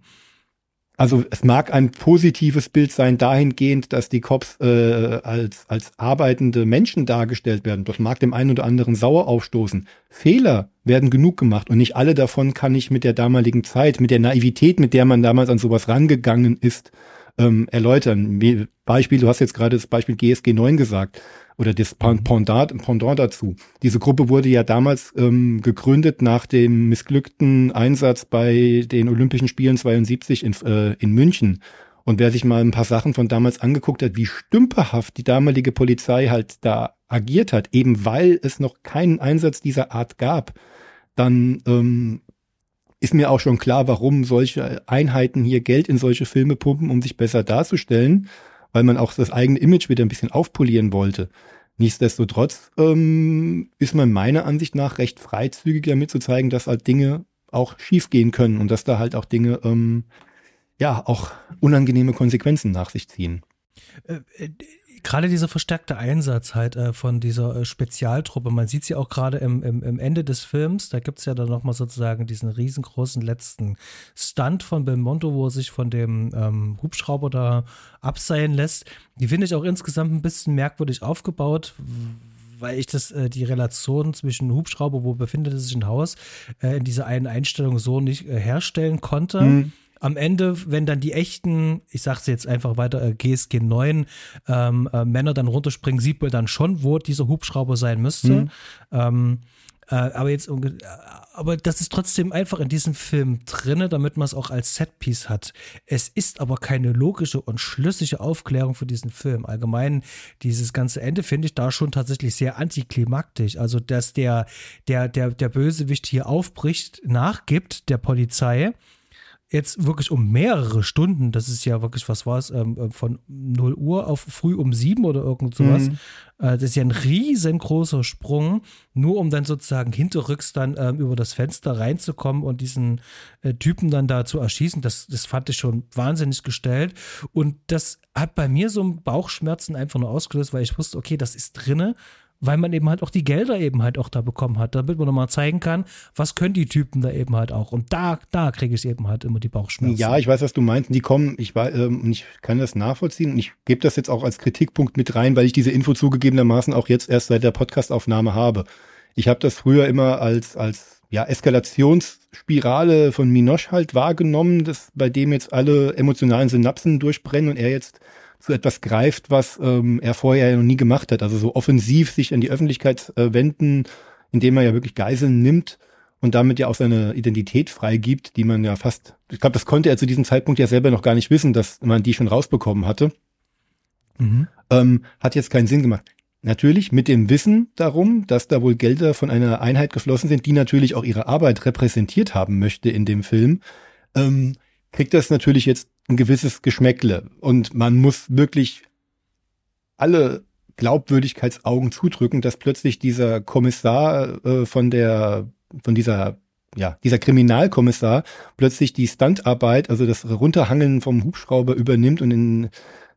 Also es mag ein positives Bild sein dahingehend, dass die Cops äh, als, als arbeitende Menschen dargestellt werden. Das mag dem einen oder anderen sauer aufstoßen. Fehler werden genug gemacht und nicht alle davon kann ich mit der damaligen Zeit, mit der Naivität, mit der man damals an sowas rangegangen ist, ähm, erläutern. Beispiel, du hast jetzt gerade das Beispiel GSG 9 gesagt oder das. Pendant, Pendant dazu. Diese Gruppe wurde ja damals ähm, gegründet nach dem missglückten Einsatz bei den Olympischen Spielen 72 in, äh, in München. Und wer sich mal ein paar Sachen von damals angeguckt hat, wie stümperhaft die damalige Polizei halt da agiert hat, eben weil es noch keinen Einsatz dieser Art gab, dann ähm, ist mir auch schon klar, warum solche Einheiten hier Geld in solche Filme pumpen, um sich besser darzustellen weil man auch das eigene Image wieder ein bisschen aufpolieren wollte. Nichtsdestotrotz ähm, ist man meiner Ansicht nach recht freizügig damit zu zeigen, dass halt Dinge auch schiefgehen können und dass da halt auch Dinge ähm, ja auch unangenehme Konsequenzen nach sich ziehen. Gerade dieser verstärkte Einsatz halt äh, von dieser äh, Spezialtruppe, man sieht sie auch gerade im, im, im, Ende des Films, da gibt es ja dann nochmal sozusagen diesen riesengroßen letzten Stunt von Belmondo, wo er sich von dem ähm, Hubschrauber da abseilen lässt. Die finde ich auch insgesamt ein bisschen merkwürdig aufgebaut, weil ich das, äh, die Relation zwischen Hubschrauber, wo befindet sich ein Haus, äh, in dieser einen Einstellung so nicht äh, herstellen konnte. Mhm am Ende, wenn dann die echten, ich sag's jetzt einfach weiter, äh, GSG 9 ähm, äh, Männer dann runterspringen, sieht man dann schon, wo dieser Hubschrauber sein müsste. Mhm. Ähm, äh, aber jetzt, aber das ist trotzdem einfach in diesem Film drinne, damit man es auch als Setpiece hat. Es ist aber keine logische und schlüssige Aufklärung für diesen Film. Allgemein dieses ganze Ende finde ich da schon tatsächlich sehr antiklimaktisch. Also dass der der der der Bösewicht hier aufbricht, nachgibt der Polizei jetzt wirklich um mehrere Stunden, das ist ja wirklich, was war es, ähm, äh, von 0 Uhr auf früh um 7 oder irgend sowas. Mhm. Äh, das ist ja ein riesengroßer Sprung, nur um dann sozusagen hinterrücks dann ähm, über das Fenster reinzukommen und diesen äh, Typen dann da zu erschießen. Das, das fand ich schon wahnsinnig gestellt. Und das hat bei mir so ein Bauchschmerzen einfach nur ausgelöst, weil ich wusste, okay, das ist drinne weil man eben halt auch die Gelder eben halt auch da bekommen hat, damit man nochmal zeigen kann, was können die Typen da eben halt auch. Und da, da kriege ich eben halt immer die Bauchschmerzen. Ja, ich weiß, was du meinst. Die kommen, ich, ähm, ich kann das nachvollziehen und ich gebe das jetzt auch als Kritikpunkt mit rein, weil ich diese Info zugegebenermaßen auch jetzt erst seit der Podcastaufnahme habe. Ich habe das früher immer als, als ja, Eskalationsspirale von Minosch halt wahrgenommen, dass bei dem jetzt alle emotionalen Synapsen durchbrennen und er jetzt zu etwas greift, was ähm, er vorher ja noch nie gemacht hat. Also so offensiv sich an die Öffentlichkeit äh, wenden, indem er ja wirklich Geiseln nimmt und damit ja auch seine Identität freigibt, die man ja fast, ich glaube, das konnte er zu diesem Zeitpunkt ja selber noch gar nicht wissen, dass man die schon rausbekommen hatte. Mhm. Ähm, hat jetzt keinen Sinn gemacht. Natürlich mit dem Wissen darum, dass da wohl Gelder von einer Einheit geflossen sind, die natürlich auch ihre Arbeit repräsentiert haben möchte in dem Film, ähm, kriegt das natürlich jetzt ein gewisses Geschmäckle. Und man muss wirklich alle Glaubwürdigkeitsaugen zudrücken, dass plötzlich dieser Kommissar äh, von der, von dieser, ja, dieser Kriminalkommissar plötzlich die Stuntarbeit, also das Runterhangeln vom Hubschrauber übernimmt und in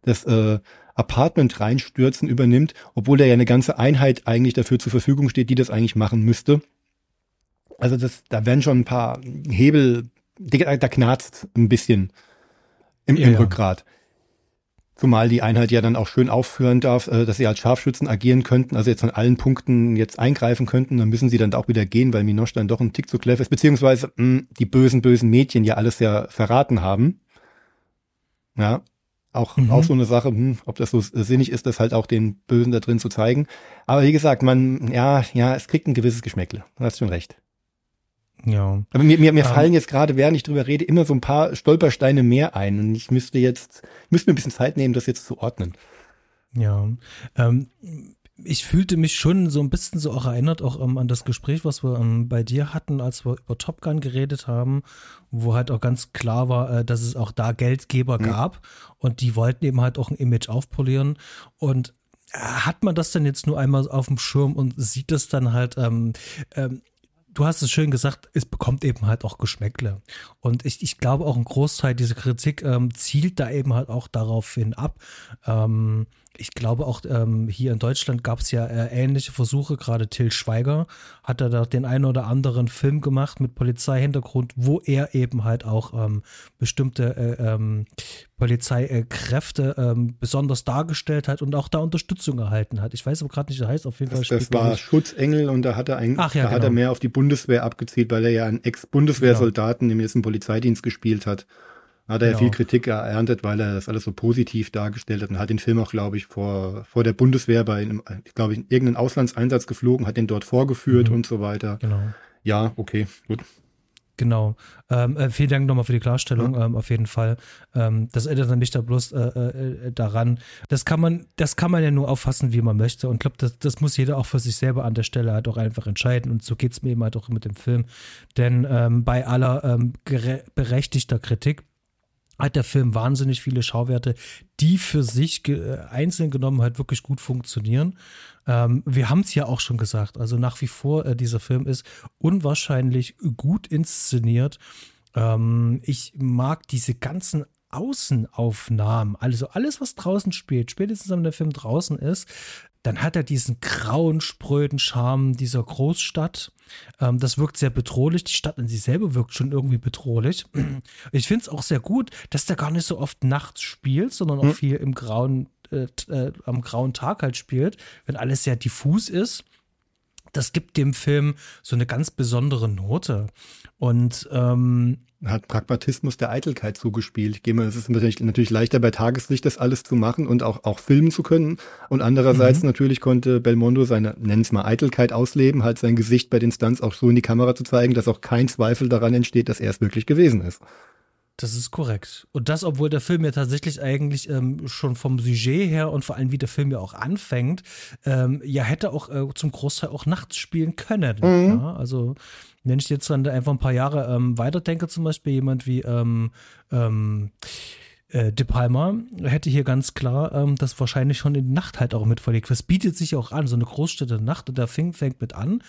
das äh, Apartment reinstürzen übernimmt, obwohl da ja eine ganze Einheit eigentlich dafür zur Verfügung steht, die das eigentlich machen müsste. Also das, da werden schon ein paar Hebel, da knarzt ein bisschen im, ja, im Rückgrat. Zumal die Einheit ja dann auch schön aufführen darf, äh, dass sie als Scharfschützen agieren könnten, also jetzt an allen Punkten jetzt eingreifen könnten, dann müssen sie dann auch wieder gehen, weil Minosch dann doch ein Tick zu clever ist, beziehungsweise mh, hm, die bösen, bösen Mädchen ja alles ja verraten haben. Ja, auch, mhm. auch so eine Sache, hm, ob das so sinnig ist, das halt auch den Bösen da drin zu zeigen. Aber wie gesagt, man, ja, ja, es kriegt ein gewisses Geschmäckle. Du hast schon recht. Ja. Aber mir, mir, mir um, ähm. fallen jetzt gerade, während ich drüber rede, immer so ein paar Stolpersteine mehr ein. Und ich müsste jetzt, müsste mir ein bisschen Zeit nehmen, das jetzt zu ordnen. Ja. Ähm, ich fühlte mich schon so ein bisschen so auch erinnert, auch ähm, an das Gespräch, was wir ähm, bei dir hatten, als wir über Top Gun geredet haben, wo halt auch ganz klar war, äh, dass es auch da Geldgeber mhm. gab und die wollten eben halt auch ein Image aufpolieren. Und äh, hat man das dann jetzt nur einmal auf dem Schirm und sieht das dann halt ähm, ähm, du hast es schön gesagt, es bekommt eben halt auch Geschmäckle. Und ich, ich glaube auch ein Großteil dieser Kritik ähm, zielt da eben halt auch darauf hin ab. Ähm, ich glaube auch ähm, hier in Deutschland gab es ja äh, ähnliche Versuche. Gerade Till Schweiger hat da den einen oder anderen Film gemacht mit Polizeihintergrund, wo er eben halt auch ähm, bestimmte äh, ähm, Polizeikräfte ähm, besonders dargestellt hat und auch da Unterstützung erhalten hat. Ich weiß aber gerade nicht, wie das heißt. Auf jeden Fall. Das, das war Schutzengel und da hat er eigentlich, Ach, ja, da genau. hat er genau. mehr auf die Bundeswehr abgezielt, weil er ja einen Ex-Bundeswehrsoldaten genau. im ersten Polizeidienst gespielt hat. Hat er genau. ja viel Kritik erntet, weil er das alles so positiv dargestellt hat und hat den Film auch, glaube ich, vor, vor der Bundeswehr bei einem, ich glaube, in irgendeinen Auslandseinsatz geflogen, hat den dort vorgeführt mhm. und so weiter. Genau. Ja, okay, gut. Genau. Ähm, äh, vielen Dank nochmal für die Klarstellung, ja. ähm, auf jeden Fall. Ähm, das erinnert mich da bloß äh, äh, daran. Das kann man, das kann man ja nur auffassen, wie man möchte. Und ich glaube, das, das muss jeder auch für sich selber an der Stelle halt auch einfach entscheiden. Und so geht es mir eben halt auch mit dem Film. Denn ähm, bei aller ähm, berechtigter Kritik hat der Film wahnsinnig viele Schauwerte, die für sich ge einzeln genommen halt wirklich gut funktionieren. Ähm, wir haben es ja auch schon gesagt, also nach wie vor, äh, dieser Film ist unwahrscheinlich gut inszeniert. Ähm, ich mag diese ganzen Außenaufnahmen, also alles, was draußen spielt, spätestens wenn der Film draußen ist, dann hat er diesen grauen, spröden Charme dieser Großstadt. Ähm, das wirkt sehr bedrohlich. Die Stadt in sich selber wirkt schon irgendwie bedrohlich. Ich finde es auch sehr gut, dass der gar nicht so oft nachts spielt, sondern auch hm. viel im grauen, äh, äh, am grauen Tag halt spielt, wenn alles sehr diffus ist. Das gibt dem Film so eine ganz besondere Note. Und ähm, hat Pragmatismus der Eitelkeit zugespielt. Ich gehe mal, es ist natürlich, natürlich leichter bei Tageslicht das alles zu machen und auch, auch filmen zu können. Und andererseits mhm. natürlich konnte Belmondo seine, nennen es mal Eitelkeit ausleben, halt sein Gesicht bei den Stunts auch so in die Kamera zu zeigen, dass auch kein Zweifel daran entsteht, dass er es wirklich gewesen ist. Das ist korrekt. Und das, obwohl der Film ja tatsächlich eigentlich ähm, schon vom Sujet her und vor allem wie der Film ja auch anfängt, ähm, ja hätte auch äh, zum Großteil auch nachts spielen können. Mhm. Ja? Also wenn ich jetzt dann einfach ein paar Jahre ähm, weiterdenke, zum Beispiel jemand wie ähm, ähm, äh, De Palma hätte hier ganz klar ähm, das wahrscheinlich schon in die Nacht halt auch mit verlegt. Das bietet sich auch an, so eine Großstädte Nacht, und der Fing fängt mit an.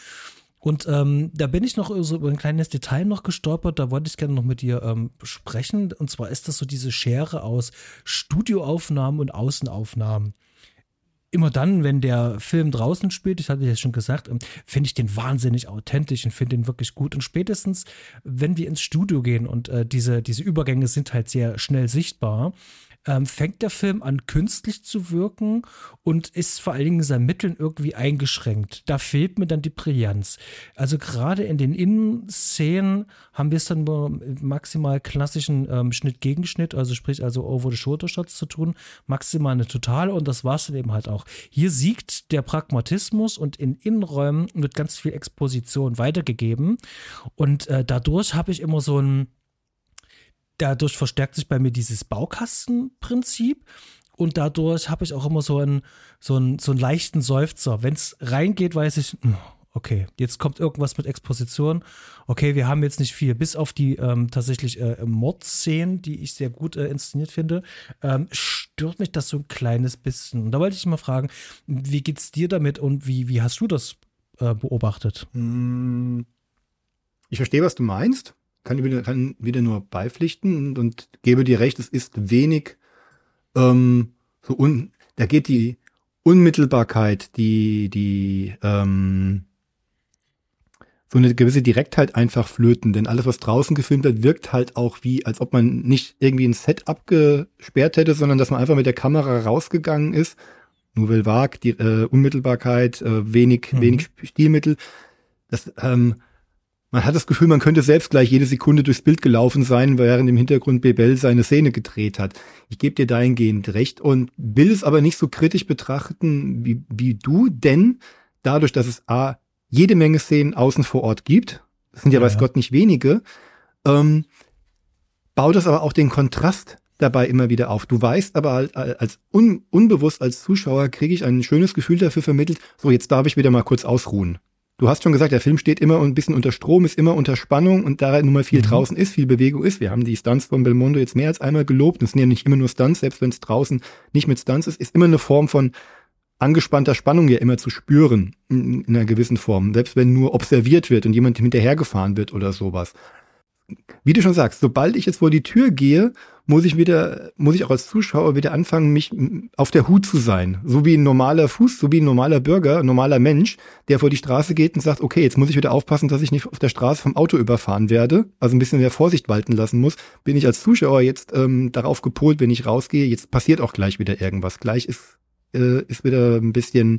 Und ähm, da bin ich noch so über ein kleines Detail noch gestolpert, da wollte ich gerne noch mit dir ähm, sprechen. Und zwar ist das so diese Schere aus Studioaufnahmen und Außenaufnahmen immer dann, wenn der Film draußen spielt, ich hatte ja schon gesagt, ähm, finde ich den wahnsinnig authentisch und finde den wirklich gut. Und spätestens, wenn wir ins Studio gehen und äh, diese, diese Übergänge sind halt sehr schnell sichtbar, ähm, fängt der Film an, künstlich zu wirken und ist vor allen Dingen in seinen Mitteln irgendwie eingeschränkt. Da fehlt mir dann die Brillanz. Also gerade in den Innenszenen haben wir es dann nur maximal klassischen ähm, Schnitt-Gegenschnitt, also sprich also Over-the-Shoulder-Shots zu tun, maximal eine Totale und das war es dann eben halt auch. Hier siegt der Pragmatismus und in Innenräumen wird ganz viel Exposition weitergegeben und äh, dadurch habe ich immer so ein dadurch verstärkt sich bei mir dieses Baukastenprinzip und dadurch habe ich auch immer so einen, so einen, so einen leichten Seufzer. Wenn es reingeht, weiß ich, hm, okay, jetzt kommt irgendwas mit Exposition. Okay, wir haben jetzt nicht viel, bis auf die ähm, tatsächlich äh, Mordszenen, die ich sehr gut äh, inszeniert finde, ähm, stört mich das so ein kleines bisschen. Und da wollte ich mal fragen, wie geht's dir damit und wie, wie hast du das äh, beobachtet? Hm, ich verstehe, was du meinst kann wieder, kann wieder nur beipflichten und, und gebe dir recht, es ist wenig ähm, so un, da geht die Unmittelbarkeit, die, die, ähm, so eine gewisse Direktheit einfach flöten, denn alles, was draußen gefilmt wird, wirkt halt auch wie, als ob man nicht irgendwie ein Set abgesperrt hätte, sondern dass man einfach mit der Kamera rausgegangen ist. Nouvelle Vague, die äh, Unmittelbarkeit, äh, wenig, mhm. wenig Stilmittel. Das, ähm, man hat das Gefühl, man könnte selbst gleich jede Sekunde durchs Bild gelaufen sein, während im Hintergrund Bebel seine Szene gedreht hat. Ich gebe dir dahingehend recht und will es aber nicht so kritisch betrachten wie, wie du, denn dadurch, dass es A, jede Menge Szenen außen vor Ort gibt, das sind ja, ja weiß Gott nicht wenige, ähm, baut es aber auch den Kontrast dabei immer wieder auf. Du weißt aber halt, als un, unbewusst als Zuschauer kriege ich ein schönes Gefühl dafür vermittelt, so jetzt darf ich wieder mal kurz ausruhen. Du hast schon gesagt, der Film steht immer ein bisschen unter Strom, ist immer unter Spannung und da nun mal viel mhm. draußen ist, viel Bewegung ist. Wir haben die Stunts von Belmondo jetzt mehr als einmal gelobt. Es sind ja nicht immer nur Stunts, selbst wenn es draußen nicht mit Stunts ist, ist immer eine Form von angespannter Spannung ja immer zu spüren in, in einer gewissen Form. Selbst wenn nur observiert wird und jemand hinterhergefahren wird oder sowas wie du schon sagst, sobald ich jetzt vor die Tür gehe, muss ich wieder, muss ich auch als Zuschauer wieder anfangen, mich auf der Hut zu sein. So wie ein normaler Fuß, so wie ein normaler Bürger, ein normaler Mensch, der vor die Straße geht und sagt, okay, jetzt muss ich wieder aufpassen, dass ich nicht auf der Straße vom Auto überfahren werde. Also ein bisschen mehr Vorsicht walten lassen muss. Bin ich als Zuschauer jetzt ähm, darauf gepolt, wenn ich rausgehe, jetzt passiert auch gleich wieder irgendwas. Gleich ist, äh, ist wieder ein bisschen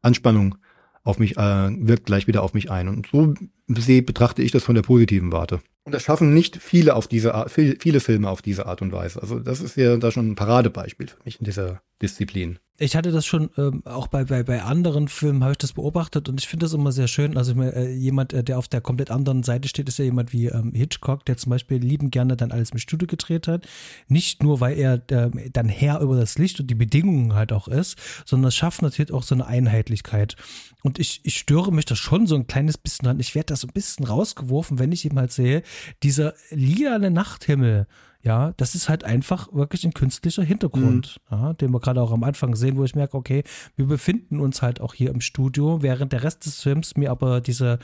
Anspannung auf mich, äh, wirkt gleich wieder auf mich ein. Und so sehe, betrachte ich das von der positiven Warte. Und das schaffen nicht viele auf diese Art, viele Filme auf diese Art und Weise. Also das ist ja da schon ein Paradebeispiel für mich in dieser Disziplin ich hatte das schon ähm, auch bei, bei, bei anderen Filmen habe ich das beobachtet und ich finde das immer sehr schön. Also äh, jemand, äh, der auf der komplett anderen Seite steht, ist ja jemand wie ähm, Hitchcock, der zum Beispiel lieben gerne dann alles im Studio gedreht hat. Nicht nur, weil er äh, dann Herr über das Licht und die Bedingungen halt auch ist, sondern es schafft natürlich auch so eine Einheitlichkeit. Und ich, ich störe mich da schon so ein kleines bisschen dran. Ich werde da so ein bisschen rausgeworfen, wenn ich eben halt sehe, dieser lilane Nachthimmel ja, das ist halt einfach wirklich ein künstlicher Hintergrund, mhm. ja, den wir gerade auch am Anfang sehen, wo ich merke, okay, wir befinden uns halt auch hier im Studio, während der Rest des Films mir aber diese,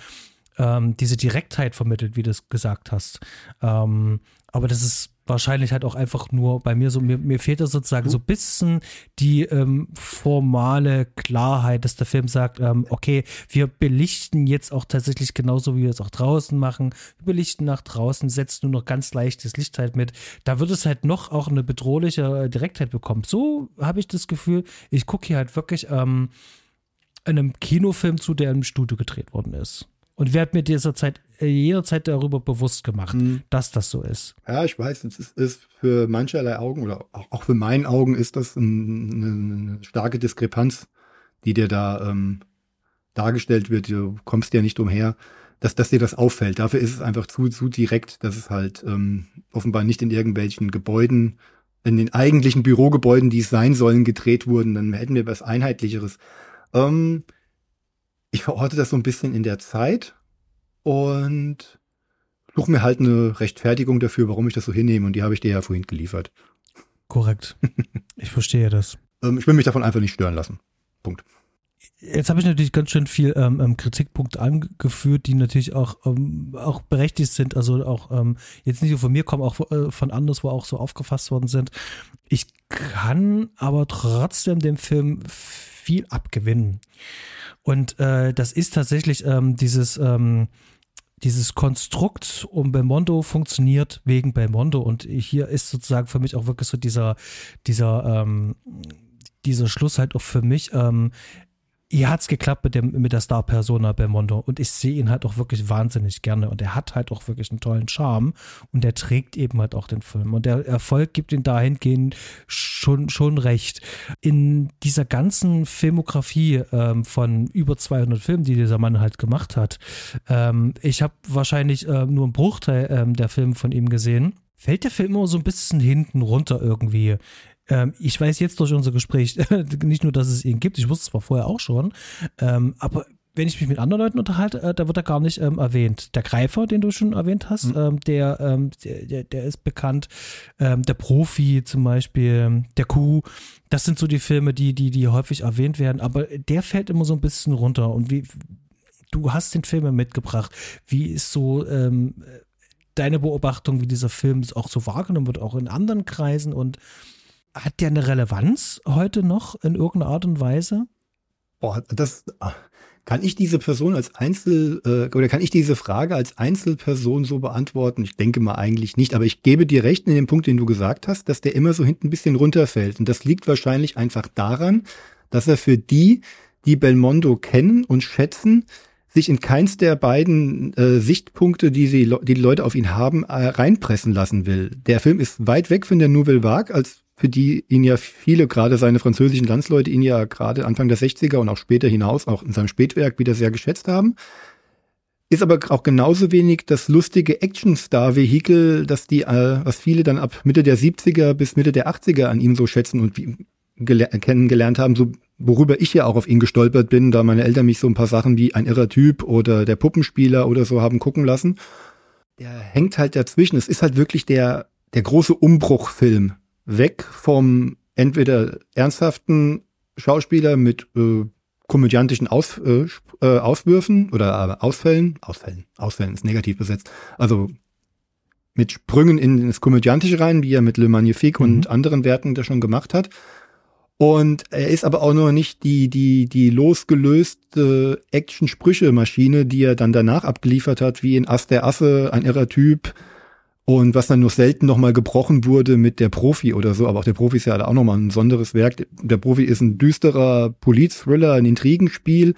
ähm, diese Direktheit vermittelt, wie du es gesagt hast. Ähm, aber das ist wahrscheinlich halt auch einfach nur bei mir so, mir, mir fehlt da sozusagen so ein bisschen die ähm, formale Klarheit, dass der Film sagt, ähm, okay, wir belichten jetzt auch tatsächlich genauso, wie wir es auch draußen machen. Wir belichten nach draußen, setzen nur noch ganz leichtes Licht halt mit. Da wird es halt noch auch eine bedrohliche Direktheit bekommen. So habe ich das Gefühl, ich gucke hier halt wirklich ähm, einem Kinofilm zu, der im Studio gedreht worden ist und werde mir dieser Zeit äh, jederzeit darüber bewusst gemacht, mhm. dass das so ist. Ja, ich weiß, es ist, ist für mancherlei Augen oder auch für meinen Augen ist das ein, eine starke Diskrepanz, die dir da ähm, dargestellt wird. Du kommst ja nicht umher, dass, dass dir das auffällt. Dafür ist es einfach zu, zu direkt, dass es halt ähm, offenbar nicht in irgendwelchen Gebäuden, in den eigentlichen Bürogebäuden, die es sein sollen, gedreht wurden. Dann hätten wir was Einheitlicheres. Ähm, ich verorte das so ein bisschen in der Zeit und suche mir halt eine Rechtfertigung dafür, warum ich das so hinnehme. Und die habe ich dir ja vorhin geliefert. Korrekt. Ich verstehe das. Ähm, ich will mich davon einfach nicht stören lassen. Punkt. Jetzt habe ich natürlich ganz schön viel ähm, ähm, Kritikpunkte angeführt, die natürlich auch, ähm, auch berechtigt sind. Also auch ähm, jetzt nicht nur von mir kommen, auch äh, von anders, wo auch so aufgefasst worden sind. Ich kann aber trotzdem dem Film viel abgewinnen. Und äh, das ist tatsächlich ähm, dieses, ähm, dieses Konstrukt um Belmondo funktioniert wegen Belmondo. Und hier ist sozusagen für mich auch wirklich so dieser, dieser, ähm, dieser Schluss halt auch für mich. Ähm, hier hat es geklappt mit, dem, mit der Star-Persona Belmondo und ich sehe ihn halt auch wirklich wahnsinnig gerne und er hat halt auch wirklich einen tollen Charme und er trägt eben halt auch den Film und der Erfolg gibt ihm dahingehend schon, schon recht. In dieser ganzen Filmografie ähm, von über 200 Filmen, die dieser Mann halt gemacht hat, ähm, ich habe wahrscheinlich äh, nur einen Bruchteil ähm, der Filme von ihm gesehen, fällt der Film immer so ein bisschen hinten runter irgendwie. Ähm, ich weiß jetzt durch unser Gespräch nicht nur, dass es ihn gibt, ich wusste es zwar vorher auch schon, ähm, aber wenn ich mich mit anderen Leuten unterhalte, äh, da wird er gar nicht ähm, erwähnt. Der Greifer, den du schon erwähnt hast, mhm. ähm, der, ähm, der, der, ist bekannt. Ähm, der Profi zum Beispiel, der Kuh, das sind so die Filme, die, die, die häufig erwähnt werden, aber der fällt immer so ein bisschen runter. Und wie, du hast den Film mitgebracht. Wie ist so ähm, deine Beobachtung, wie dieser Film auch so wahrgenommen wird, auch in anderen Kreisen und hat der eine Relevanz heute noch in irgendeiner Art und Weise? Boah, das kann ich diese Person als Einzel äh, oder kann ich diese Frage als Einzelperson so beantworten? Ich denke mal eigentlich nicht, aber ich gebe dir recht in dem Punkt, den du gesagt hast, dass der immer so hinten ein bisschen runterfällt und das liegt wahrscheinlich einfach daran, dass er für die, die Belmondo kennen und schätzen, sich in keins der beiden äh, Sichtpunkte, die, sie, die die Leute auf ihn haben, äh, reinpressen lassen will. Der Film ist weit weg von der Nouvelle Vague als für die ihn ja viele, gerade seine französischen Landsleute, ihn ja gerade Anfang der 60er und auch später hinaus, auch in seinem Spätwerk wieder sehr geschätzt haben, ist aber auch genauso wenig das lustige Action-Star-Vehikel, das die, äh, was viele dann ab Mitte der 70er bis Mitte der 80er an ihm so schätzen und kennengelernt haben, so worüber ich ja auch auf ihn gestolpert bin, da meine Eltern mich so ein paar Sachen wie ein irrer Typ oder der Puppenspieler oder so haben gucken lassen. Der hängt halt dazwischen. Es ist halt wirklich der, der große Umbruchfilm. Weg vom entweder ernsthaften Schauspieler mit äh, komödiantischen Aus, äh, äh, Auswürfen oder äh, Ausfällen, Ausfällen, Ausfällen ist negativ besetzt, also mit Sprüngen in das Komödiantische rein, wie er mit Le Magnifique mhm. und anderen Werken das schon gemacht hat. Und er ist aber auch noch nicht die, die, die losgelöste Action-Sprüche-Maschine, die er dann danach abgeliefert hat, wie in Ass der Asse, ein irrer Typ, und was dann nur selten nochmal gebrochen wurde mit der Profi oder so, aber auch der Profi ist ja auch nochmal ein besonderes Werk. Der Profi ist ein düsterer Polit-Thriller, ein Intrigenspiel.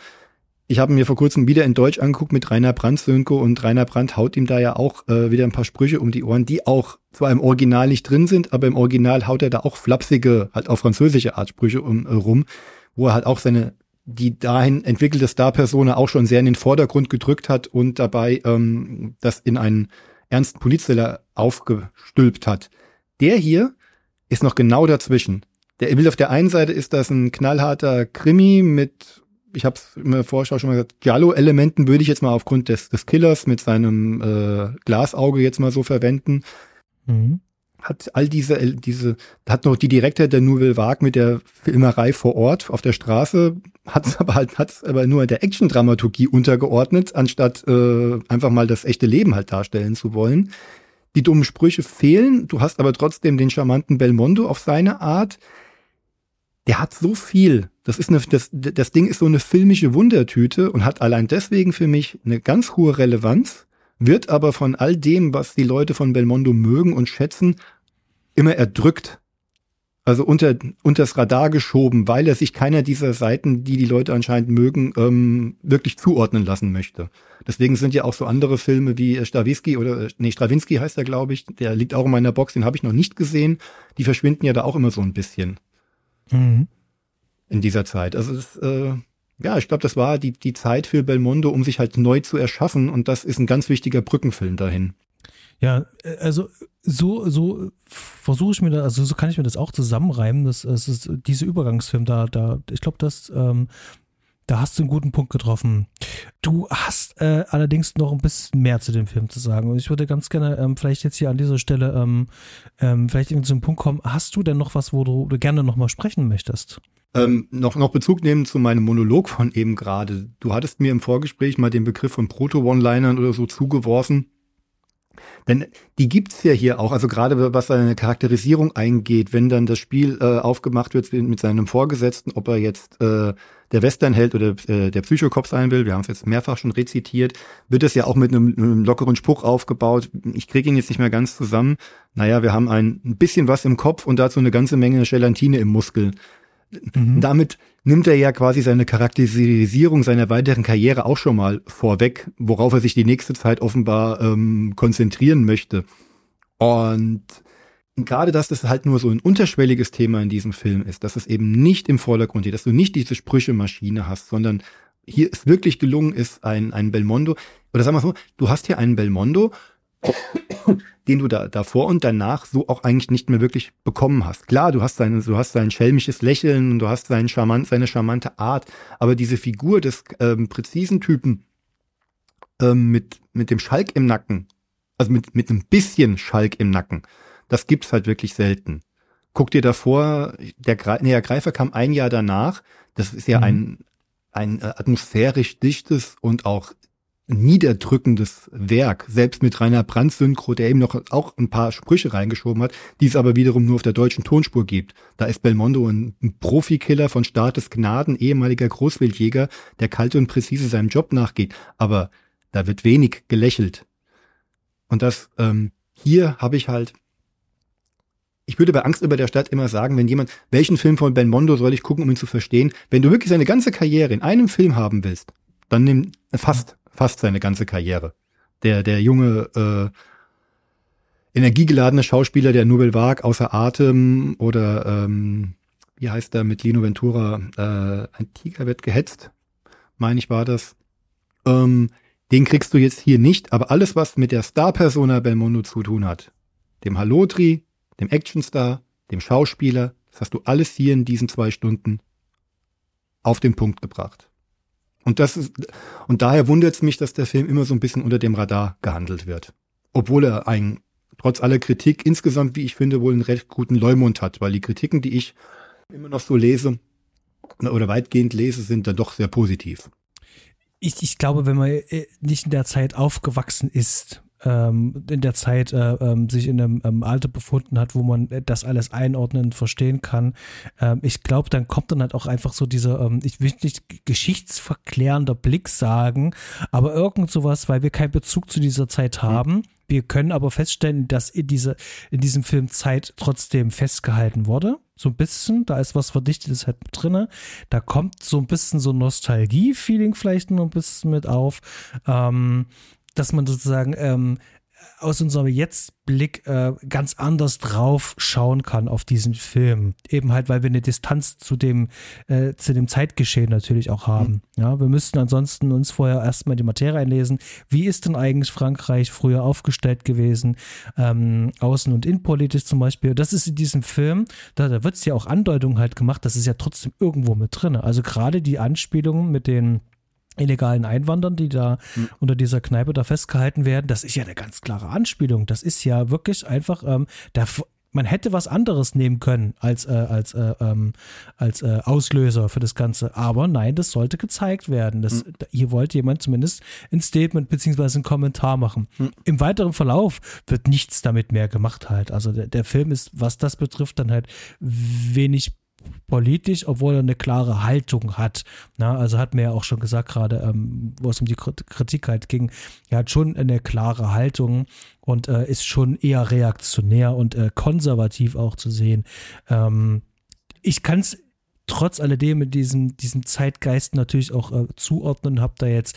Ich habe mir vor kurzem wieder in Deutsch angeguckt mit Rainer Brandt Sönko und Rainer Brandt haut ihm da ja auch äh, wieder ein paar Sprüche um die Ohren, die auch zwar im Original nicht drin sind, aber im Original haut er da auch flapsige, halt auf französische Art Sprüche um, äh, rum, wo er halt auch seine die dahin entwickelte Star-Persona auch schon sehr in den Vordergrund gedrückt hat und dabei ähm, das in einen ernsten Polizthriller aufgestülpt hat. Der hier ist noch genau dazwischen. Der Bild auf der einen Seite ist das ein knallharter Krimi mit, ich habe es in der Vorschau schon mal gesagt, Giallo-Elementen würde ich jetzt mal aufgrund des, des Killers mit seinem äh, Glasauge jetzt mal so verwenden. Mhm hat all diese, diese, hat noch die Direktor der Nouvelle Vague mit der Filmerei vor Ort auf der Straße, hat es aber halt, hat aber nur der Action-Dramaturgie untergeordnet, anstatt äh, einfach mal das echte Leben halt darstellen zu wollen. Die dummen Sprüche fehlen, du hast aber trotzdem den charmanten Belmondo auf seine Art. Der hat so viel. Das ist eine, das, das Ding ist so eine filmische Wundertüte und hat allein deswegen für mich eine ganz hohe Relevanz wird aber von all dem, was die Leute von Belmondo mögen und schätzen, immer erdrückt. Also unter, unters Radar geschoben, weil er sich keiner dieser Seiten, die die Leute anscheinend mögen, ähm, wirklich zuordnen lassen möchte. Deswegen sind ja auch so andere Filme wie Stravinsky oder, nee, Stravinsky heißt er, glaube ich, der liegt auch in meiner Box, den habe ich noch nicht gesehen. Die verschwinden ja da auch immer so ein bisschen. Mhm. In dieser Zeit. Also es, äh, ja, ich glaube, das war die, die Zeit für Belmondo, um sich halt neu zu erschaffen und das ist ein ganz wichtiger Brückenfilm dahin. Ja, äh, also so, so versuche ich mir da, also so kann ich mir das auch zusammenreimen. Das, das ist diese Übergangsfilm da, da, ich glaube, das, ähm, da hast du einen guten Punkt getroffen. Du hast äh, allerdings noch ein bisschen mehr zu dem Film zu sagen. Und ich würde ganz gerne ähm, vielleicht jetzt hier an dieser Stelle ähm, ähm, vielleicht irgendwie zu einem Punkt kommen. Hast du denn noch was, wo du, du gerne nochmal sprechen möchtest? Ähm, noch, noch Bezug nehmen zu meinem Monolog von eben gerade. Du hattest mir im Vorgespräch mal den Begriff von Proto-One-Linern oder so zugeworfen. Denn die gibt's ja hier auch, also gerade was seine Charakterisierung eingeht, wenn dann das Spiel äh, aufgemacht wird mit seinem Vorgesetzten, ob er jetzt äh, der Westernheld oder äh, der Psychokopf sein will, wir haben es jetzt mehrfach schon rezitiert, wird es ja auch mit einem, einem lockeren Spruch aufgebaut. Ich kriege ihn jetzt nicht mehr ganz zusammen. Naja, wir haben ein bisschen was im Kopf und dazu eine ganze Menge Gelatine im Muskel. Mhm. Damit nimmt er ja quasi seine Charakterisierung seiner weiteren Karriere auch schon mal vorweg, worauf er sich die nächste Zeit offenbar ähm, konzentrieren möchte. Und gerade, dass das halt nur so ein unterschwelliges Thema in diesem Film ist, dass es eben nicht im Vordergrund steht, dass du nicht diese Sprüche-Maschine hast, sondern hier ist wirklich gelungen ist, ein, ein Belmondo, oder sagen wir so, du hast hier einen Belmondo, den du da davor und danach so auch eigentlich nicht mehr wirklich bekommen hast. Klar, du hast seine, du hast sein schelmisches Lächeln und du hast seinen charmant, seine charmante Art, aber diese Figur des ähm, präzisen Typen ähm, mit mit dem Schalk im Nacken, also mit mit einem bisschen Schalk im Nacken, das gibt's halt wirklich selten. Guck dir davor, der, nee, der Greifer kam ein Jahr danach. Das ist ja mhm. ein ein äh, atmosphärisch dichtes und auch niederdrückendes Werk, selbst mit Rainer Brandt Synchro, der eben noch auch ein paar Sprüche reingeschoben hat, die es aber wiederum nur auf der deutschen Tonspur gibt. Da ist Belmondo ein, ein Profikiller von Staates Gnaden, ehemaliger Großwildjäger, der kalt und präzise seinem Job nachgeht. Aber da wird wenig gelächelt. Und das, ähm, hier habe ich halt, ich würde bei Angst über der Stadt immer sagen, wenn jemand, welchen Film von Belmondo soll ich gucken, um ihn zu verstehen? Wenn du wirklich seine ganze Karriere in einem Film haben willst, dann nimm fast fast seine ganze Karriere. Der, der junge, äh, energiegeladene Schauspieler der Nouvelle Vague außer Atem oder ähm, wie heißt der mit Lino Ventura, äh, ein Tiger wird gehetzt, meine ich war das. Ähm, Den kriegst du jetzt hier nicht, aber alles, was mit der Star-Persona Belmondo zu tun hat, dem Halotri, dem Actionstar, dem Schauspieler, das hast du alles hier in diesen zwei Stunden auf den Punkt gebracht. Und das ist, und daher wundert es mich, dass der Film immer so ein bisschen unter dem Radar gehandelt wird. Obwohl er ein, trotz aller Kritik insgesamt, wie ich finde, wohl einen recht guten Leumund hat, weil die Kritiken, die ich immer noch so lese, oder weitgehend lese, sind dann doch sehr positiv ich, ich glaube, wenn man äh, nicht in der Zeit aufgewachsen ist, ähm, in der Zeit äh, ähm, sich in einem ähm, Alter befunden hat, wo man das alles einordnen, verstehen kann. Ähm, ich glaube, dann kommt dann halt auch einfach so dieser, ähm, ich will nicht geschichtsverklärender Blick sagen, aber irgend sowas, weil wir keinen Bezug zu dieser Zeit mhm. haben. Wir können aber feststellen, dass in, diese, in diesem Film Zeit trotzdem festgehalten wurde. So ein bisschen, da ist was Verdichtetes halt drinne. Da kommt so ein bisschen so Nostalgie-Feeling vielleicht noch ein bisschen mit auf. Ähm, dass man sozusagen ähm, aus unserem Jetzt-Blick äh, ganz anders drauf schauen kann auf diesen Film. Eben halt, weil wir eine Distanz zu dem, äh, zu dem Zeitgeschehen natürlich auch haben. Mhm. Ja, wir müssten ansonsten uns vorher erstmal die Materie einlesen. Wie ist denn eigentlich Frankreich früher aufgestellt gewesen? Ähm, außen- und innenpolitisch zum Beispiel. Das ist in diesem Film, da, da wird es ja auch Andeutungen halt gemacht, das ist ja trotzdem irgendwo mit drin. Also gerade die Anspielungen mit den illegalen Einwanderern, die da mhm. unter dieser Kneipe da festgehalten werden, das ist ja eine ganz klare Anspielung. Das ist ja wirklich einfach, ähm, der, man hätte was anderes nehmen können als, äh, als, äh, ähm, als äh, Auslöser für das Ganze. Aber nein, das sollte gezeigt werden. Das, mhm. Hier wollte jemand zumindest ein Statement beziehungsweise einen Kommentar machen. Mhm. Im weiteren Verlauf wird nichts damit mehr gemacht halt. Also der, der Film ist, was das betrifft, dann halt wenig politisch, obwohl er eine klare Haltung hat. Na, also hat mir ja auch schon gesagt, gerade ähm, wo es um die Kritik halt ging, er hat schon eine klare Haltung und äh, ist schon eher reaktionär und äh, konservativ auch zu sehen. Ähm, ich kann es trotz alledem mit diesem, diesem Zeitgeist natürlich auch äh, zuordnen, habe da jetzt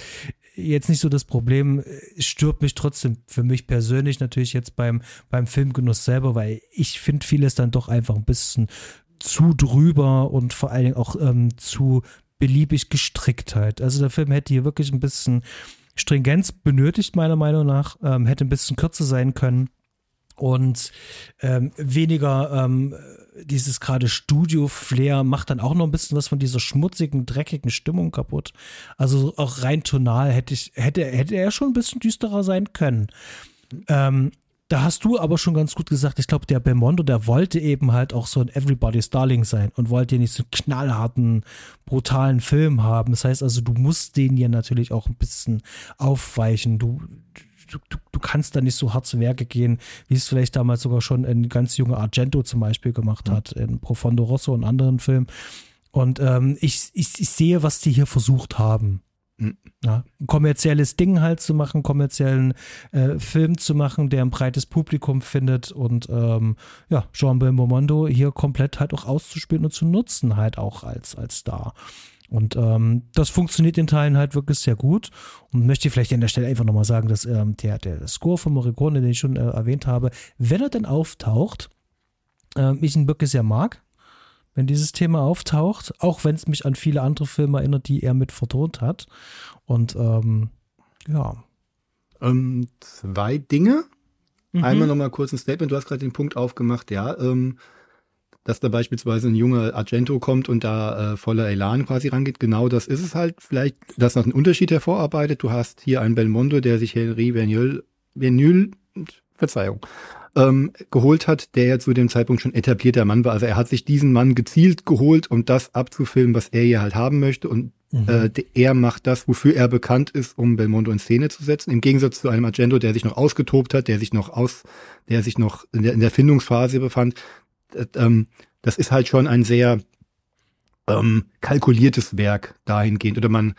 jetzt nicht so das Problem, es stört mich trotzdem für mich persönlich natürlich jetzt beim, beim Filmgenuss selber, weil ich finde vieles dann doch einfach ein bisschen zu drüber und vor allen Dingen auch ähm, zu beliebig gestrickt halt. Also der Film hätte hier wirklich ein bisschen Stringenz benötigt, meiner Meinung nach, ähm, hätte ein bisschen kürzer sein können und ähm, weniger ähm, dieses gerade Studio-Flair macht dann auch noch ein bisschen was von dieser schmutzigen, dreckigen Stimmung kaputt. Also auch rein tonal hätte ich, hätte, hätte er schon ein bisschen düsterer sein können. Ähm, da hast du aber schon ganz gut gesagt, ich glaube, der Belmondo, der wollte eben halt auch so ein Everybody's Darling sein und wollte nicht so einen knallharten, brutalen Film haben. Das heißt also, du musst den ja natürlich auch ein bisschen aufweichen. Du, du, du kannst da nicht so hart zu Werke gehen, wie es vielleicht damals sogar schon ein ganz junger Argento zum Beispiel gemacht mhm. hat, in Profondo Rosso und anderen Filmen. Und ähm, ich, ich, ich sehe, was die hier versucht haben. Ja, ein kommerzielles Ding halt zu machen, kommerziellen äh, Film zu machen, der ein breites Publikum findet und ähm, ja, Jean Belmondo hier komplett halt auch auszuspielen und zu nutzen halt auch als, als Star. Und ähm, das funktioniert in Teilen halt wirklich sehr gut. Und möchte vielleicht an der Stelle einfach nochmal sagen, dass ähm, der, der Score von Morricone, den ich schon äh, erwähnt habe, wenn er denn auftaucht, äh, ich ihn wirklich sehr mag wenn dieses Thema auftaucht, auch wenn es mich an viele andere Filme erinnert, die er mit vertont hat. Und ähm, ja. Ähm, zwei Dinge. Mhm. Einmal nochmal kurz ein Statement. Du hast gerade den Punkt aufgemacht, ja, ähm, dass da beispielsweise ein junger Argento kommt und da äh, voller Elan quasi rangeht. Genau das ist es halt. Vielleicht, dass noch einen Unterschied hervorarbeitet. Du hast hier einen Belmondo, der sich Henri Verneuil, Verneuil Verzeihung, ähm, geholt hat, der ja zu dem Zeitpunkt schon etablierter Mann war. Also er hat sich diesen Mann gezielt geholt, um das abzufilmen, was er hier halt haben möchte. Und mhm. äh, er macht das, wofür er bekannt ist, um Belmondo in Szene zu setzen. Im Gegensatz zu einem Argento, der sich noch ausgetobt hat, der sich noch aus, der sich noch in der, in der Findungsphase befand. Das, ähm, das ist halt schon ein sehr ähm, kalkuliertes Werk dahingehend. Oder man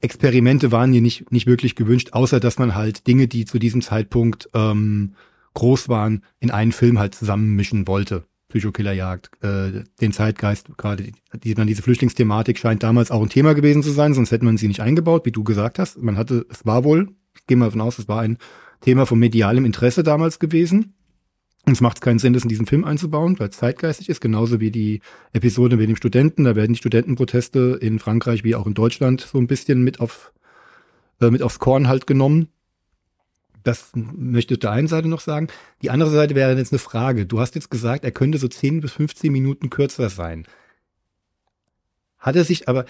Experimente waren hier nicht, nicht wirklich gewünscht, außer dass man halt Dinge, die zu diesem Zeitpunkt ähm, groß waren, in einen Film halt zusammenmischen wollte. Psychokillerjagd, äh, den Zeitgeist, gerade die, die, diese Flüchtlingsthematik scheint damals auch ein Thema gewesen zu sein, sonst hätte man sie nicht eingebaut, wie du gesagt hast. Man hatte, es war wohl, ich gehe mal davon aus, es war ein Thema von medialem Interesse damals gewesen. Macht es keinen Sinn, das in diesen Film einzubauen, weil es zeitgeistig ist, genauso wie die Episode mit dem Studenten. Da werden die Studentenproteste in Frankreich wie auch in Deutschland so ein bisschen mit auf äh, mit aufs Korn halt genommen. Das möchte ich der einen Seite noch sagen. Die andere Seite wäre jetzt eine Frage. Du hast jetzt gesagt, er könnte so 10 bis 15 Minuten kürzer sein. Hat er sich aber,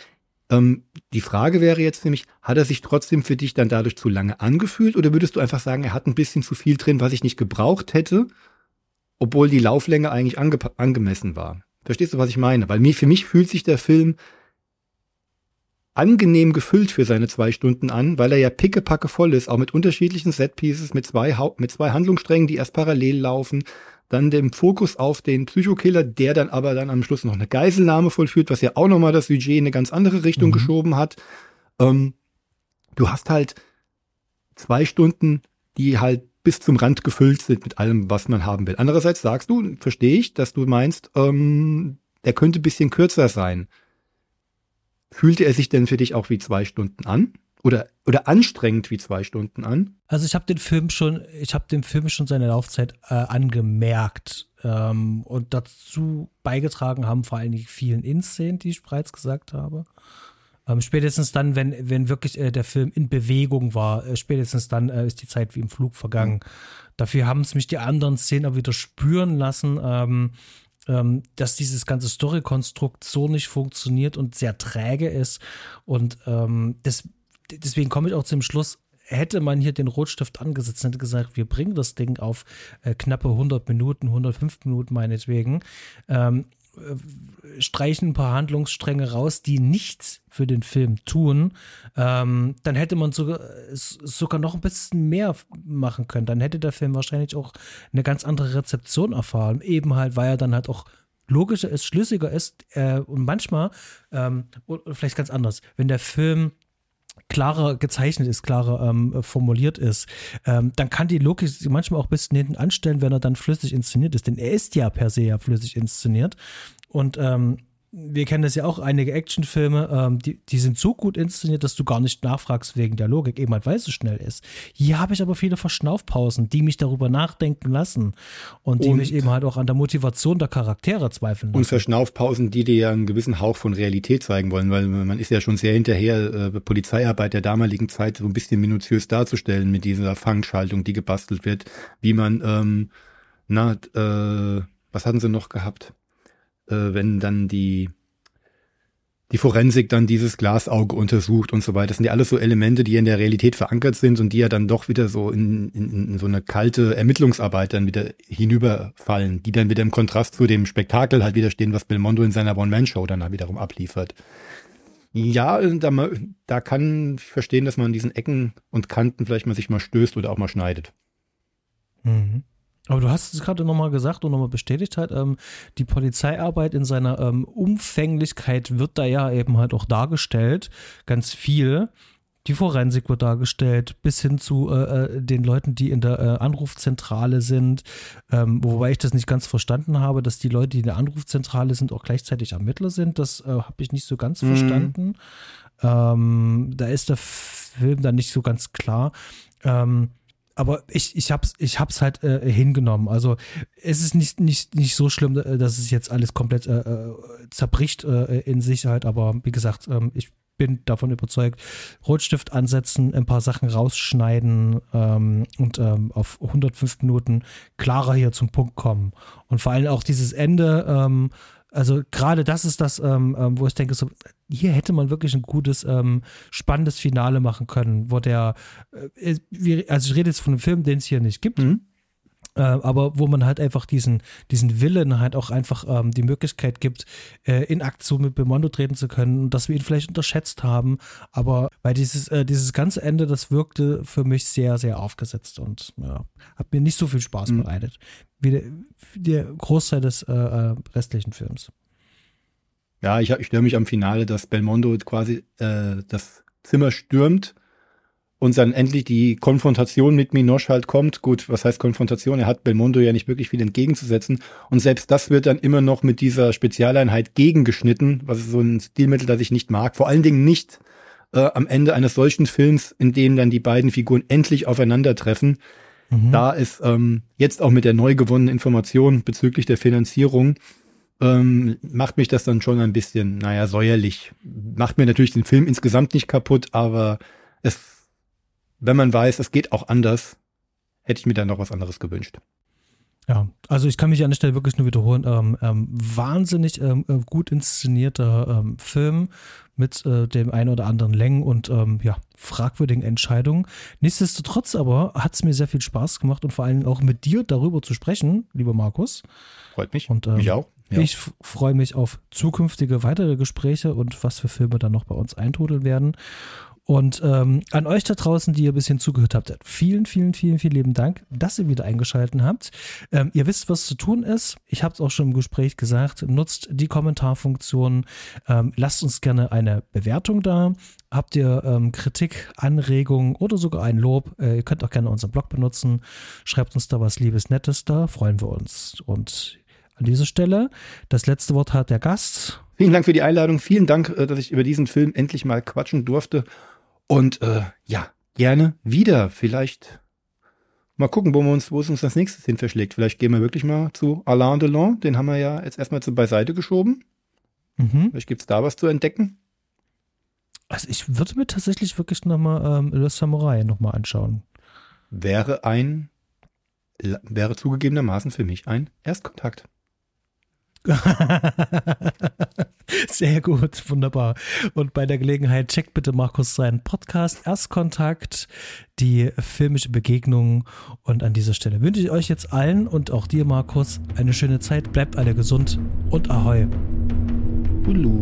ähm, die Frage wäre jetzt nämlich, hat er sich trotzdem für dich dann dadurch zu lange angefühlt oder würdest du einfach sagen, er hat ein bisschen zu viel drin, was ich nicht gebraucht hätte, obwohl die Lauflänge eigentlich ange angemessen war? Verstehst du, was ich meine? Weil mir, für mich fühlt sich der Film angenehm gefüllt für seine zwei Stunden an, weil er ja pickepacke voll ist, auch mit unterschiedlichen Setpieces, mit zwei, mit zwei Handlungssträngen, die erst parallel laufen, dann dem Fokus auf den Psychokiller, der dann aber dann am Schluss noch eine Geiselnahme vollführt, was ja auch nochmal das Budget in eine ganz andere Richtung mhm. geschoben hat. Ähm, du hast halt zwei Stunden, die halt bis zum Rand gefüllt sind mit allem, was man haben will. Andererseits sagst du, verstehe ich, dass du meinst, ähm, der könnte bisschen kürzer sein. Fühlte er sich denn für dich auch wie zwei Stunden an? oder oder anstrengend wie zwei Stunden an? Also ich habe den Film schon, ich habe dem Film schon seine Laufzeit äh, angemerkt ähm, und dazu beigetragen haben vor allen Dingen vielen In-Szenen, die ich bereits gesagt habe. Ähm, spätestens dann, wenn wenn wirklich äh, der Film in Bewegung war, äh, spätestens dann äh, ist die Zeit wie im Flug vergangen. Mhm. Dafür haben es mich die anderen Szenen auch wieder spüren lassen. Ähm, ähm, dass dieses ganze Story-Konstrukt so nicht funktioniert und sehr träge ist. Und ähm, das, deswegen komme ich auch zum Schluss, hätte man hier den Rotstift angesetzt hätte gesagt, wir bringen das Ding auf äh, knappe 100 Minuten, 105 Minuten meinetwegen, ähm, äh, streichen ein paar Handlungsstränge raus, die nichts für den Film tun, ähm, dann hätte man sogar, sogar noch ein bisschen mehr machen können. Dann hätte der Film wahrscheinlich auch eine ganz andere Rezeption erfahren. Eben halt, weil er dann halt auch logischer ist, schlüssiger ist äh, und manchmal, ähm, vielleicht ganz anders, wenn der Film klarer gezeichnet ist, klarer ähm, formuliert ist, ähm, dann kann die Logik manchmal auch ein bisschen hinten anstellen, wenn er dann flüssig inszeniert ist. Denn er ist ja per se ja flüssig inszeniert. Und ähm, wir kennen das ja auch, einige Actionfilme, ähm, die, die sind so gut inszeniert, dass du gar nicht nachfragst wegen der Logik, eben halt, weil es so schnell ist. Hier habe ich aber viele Verschnaufpausen, die mich darüber nachdenken lassen und die und, mich eben halt auch an der Motivation der Charaktere zweifeln lassen. Und Verschnaufpausen, die dir ja einen gewissen Hauch von Realität zeigen wollen, weil man ist ja schon sehr hinterher, äh, Polizeiarbeit der damaligen Zeit so ein bisschen minutiös darzustellen mit dieser Fangschaltung, die gebastelt wird, wie man, ähm, na, äh, was hatten sie noch gehabt? Äh, wenn dann die die Forensik dann dieses Glasauge untersucht und so weiter. Das sind ja alles so Elemente, die in der Realität verankert sind und die ja dann doch wieder so in, in, in so eine kalte Ermittlungsarbeit dann wieder hinüberfallen, die dann wieder im Kontrast zu dem Spektakel halt wieder stehen, was Belmondo in seiner One-Man-Show dann wiederum abliefert. Ja, da, da kann ich verstehen, dass man an diesen Ecken und Kanten vielleicht mal sich mal stößt oder auch mal schneidet. Mhm. Aber du hast es gerade nochmal gesagt und nochmal bestätigt halt, ähm, die Polizeiarbeit in seiner ähm, Umfänglichkeit wird da ja eben halt auch dargestellt, ganz viel. Die Forensik wird dargestellt, bis hin zu äh, äh, den Leuten, die in der äh, Anrufzentrale sind. Ähm, wobei ich das nicht ganz verstanden habe, dass die Leute, die in der Anrufzentrale sind, auch gleichzeitig Ermittler sind. Das äh, habe ich nicht so ganz mhm. verstanden. Ähm, da ist der Film dann nicht so ganz klar. Ähm, aber ich, ich hab's, ich hab's halt äh, hingenommen. Also es ist nicht, nicht, nicht so schlimm, äh, dass es jetzt alles komplett äh, äh, zerbricht äh, in Sicherheit, aber wie gesagt, ähm, ich bin davon überzeugt, Rotstift ansetzen, ein paar Sachen rausschneiden ähm, und ähm, auf 105 Minuten klarer hier zum Punkt kommen. Und vor allem auch dieses Ende, ähm, also gerade das ist das, ähm, ähm, wo ich denke, so, hier hätte man wirklich ein gutes, ähm, spannendes Finale machen können, wo der, äh, also ich rede jetzt von einem Film, den es hier nicht gibt. Mhm. Äh, aber wo man halt einfach diesen, diesen Willen halt auch einfach ähm, die Möglichkeit gibt, äh, in Aktion mit Bemondo treten zu können und dass wir ihn vielleicht unterschätzt haben. Aber weil dieses, äh, dieses ganze Ende, das wirkte für mich sehr, sehr aufgesetzt und ja, hat mir nicht so viel Spaß mhm. bereitet wie der, wie der Großteil des äh, äh, restlichen Films. Ja, ich, ich störe mich am Finale, dass Belmondo quasi äh, das Zimmer stürmt und dann endlich die Konfrontation mit Minoche halt kommt. Gut, was heißt Konfrontation? Er hat Belmondo ja nicht wirklich viel entgegenzusetzen. Und selbst das wird dann immer noch mit dieser Spezialeinheit gegengeschnitten, was ist so ein Stilmittel, das ich nicht mag. Vor allen Dingen nicht äh, am Ende eines solchen Films, in dem dann die beiden Figuren endlich aufeinandertreffen. Mhm. Da ist ähm, jetzt auch mit der neu gewonnenen Information bezüglich der Finanzierung ähm, macht mich das dann schon ein bisschen, naja, säuerlich. Macht mir natürlich den Film insgesamt nicht kaputt, aber es wenn man weiß, es geht auch anders, hätte ich mir dann noch was anderes gewünscht. Ja, also ich kann mich an der Stelle wirklich nur wiederholen. Ähm, ähm, wahnsinnig ähm, äh, gut inszenierter ähm, Film mit äh, dem einen oder anderen Längen und ähm, ja, fragwürdigen Entscheidungen. Nichtsdestotrotz aber hat es mir sehr viel Spaß gemacht und vor allem auch mit dir darüber zu sprechen, lieber Markus. Freut mich. Und, ähm, mich auch. Ja. Ich freue mich auf zukünftige weitere Gespräche und was für Filme dann noch bei uns eintrudeln werden. Und ähm, an euch da draußen, die ihr ein bisschen zugehört habt, vielen, vielen, vielen, vielen lieben Dank, dass ihr wieder eingeschaltet habt. Ähm, ihr wisst, was zu tun ist. Ich habe es auch schon im Gespräch gesagt. Nutzt die Kommentarfunktion. Ähm, lasst uns gerne eine Bewertung da. Habt ihr ähm, Kritik, Anregungen oder sogar ein Lob? Äh, ihr könnt auch gerne unseren Blog benutzen. Schreibt uns da was Liebes, Nettes, da freuen wir uns. Und an dieser Stelle, das letzte Wort hat der Gast. Vielen Dank für die Einladung. Vielen Dank, äh, dass ich über diesen Film endlich mal quatschen durfte. Und äh, ja, gerne wieder. Vielleicht mal gucken, wo, wir uns, wo es uns das nächste hin verschlägt. Vielleicht gehen wir wirklich mal zu Alain Delon. Den haben wir ja jetzt erstmal zu beiseite geschoben. Mhm. Vielleicht gibt's da was zu entdecken. Also ich würde mir tatsächlich wirklich nochmal ähm, Le Samurai nochmal anschauen. Wäre ein, wäre zugegebenermaßen für mich ein Erstkontakt. Sehr gut, wunderbar. Und bei der Gelegenheit checkt bitte Markus seinen Podcast Erstkontakt, die filmische Begegnung. Und an dieser Stelle wünsche ich euch jetzt allen und auch dir, Markus, eine schöne Zeit. Bleibt alle gesund und ahoi. Hulu.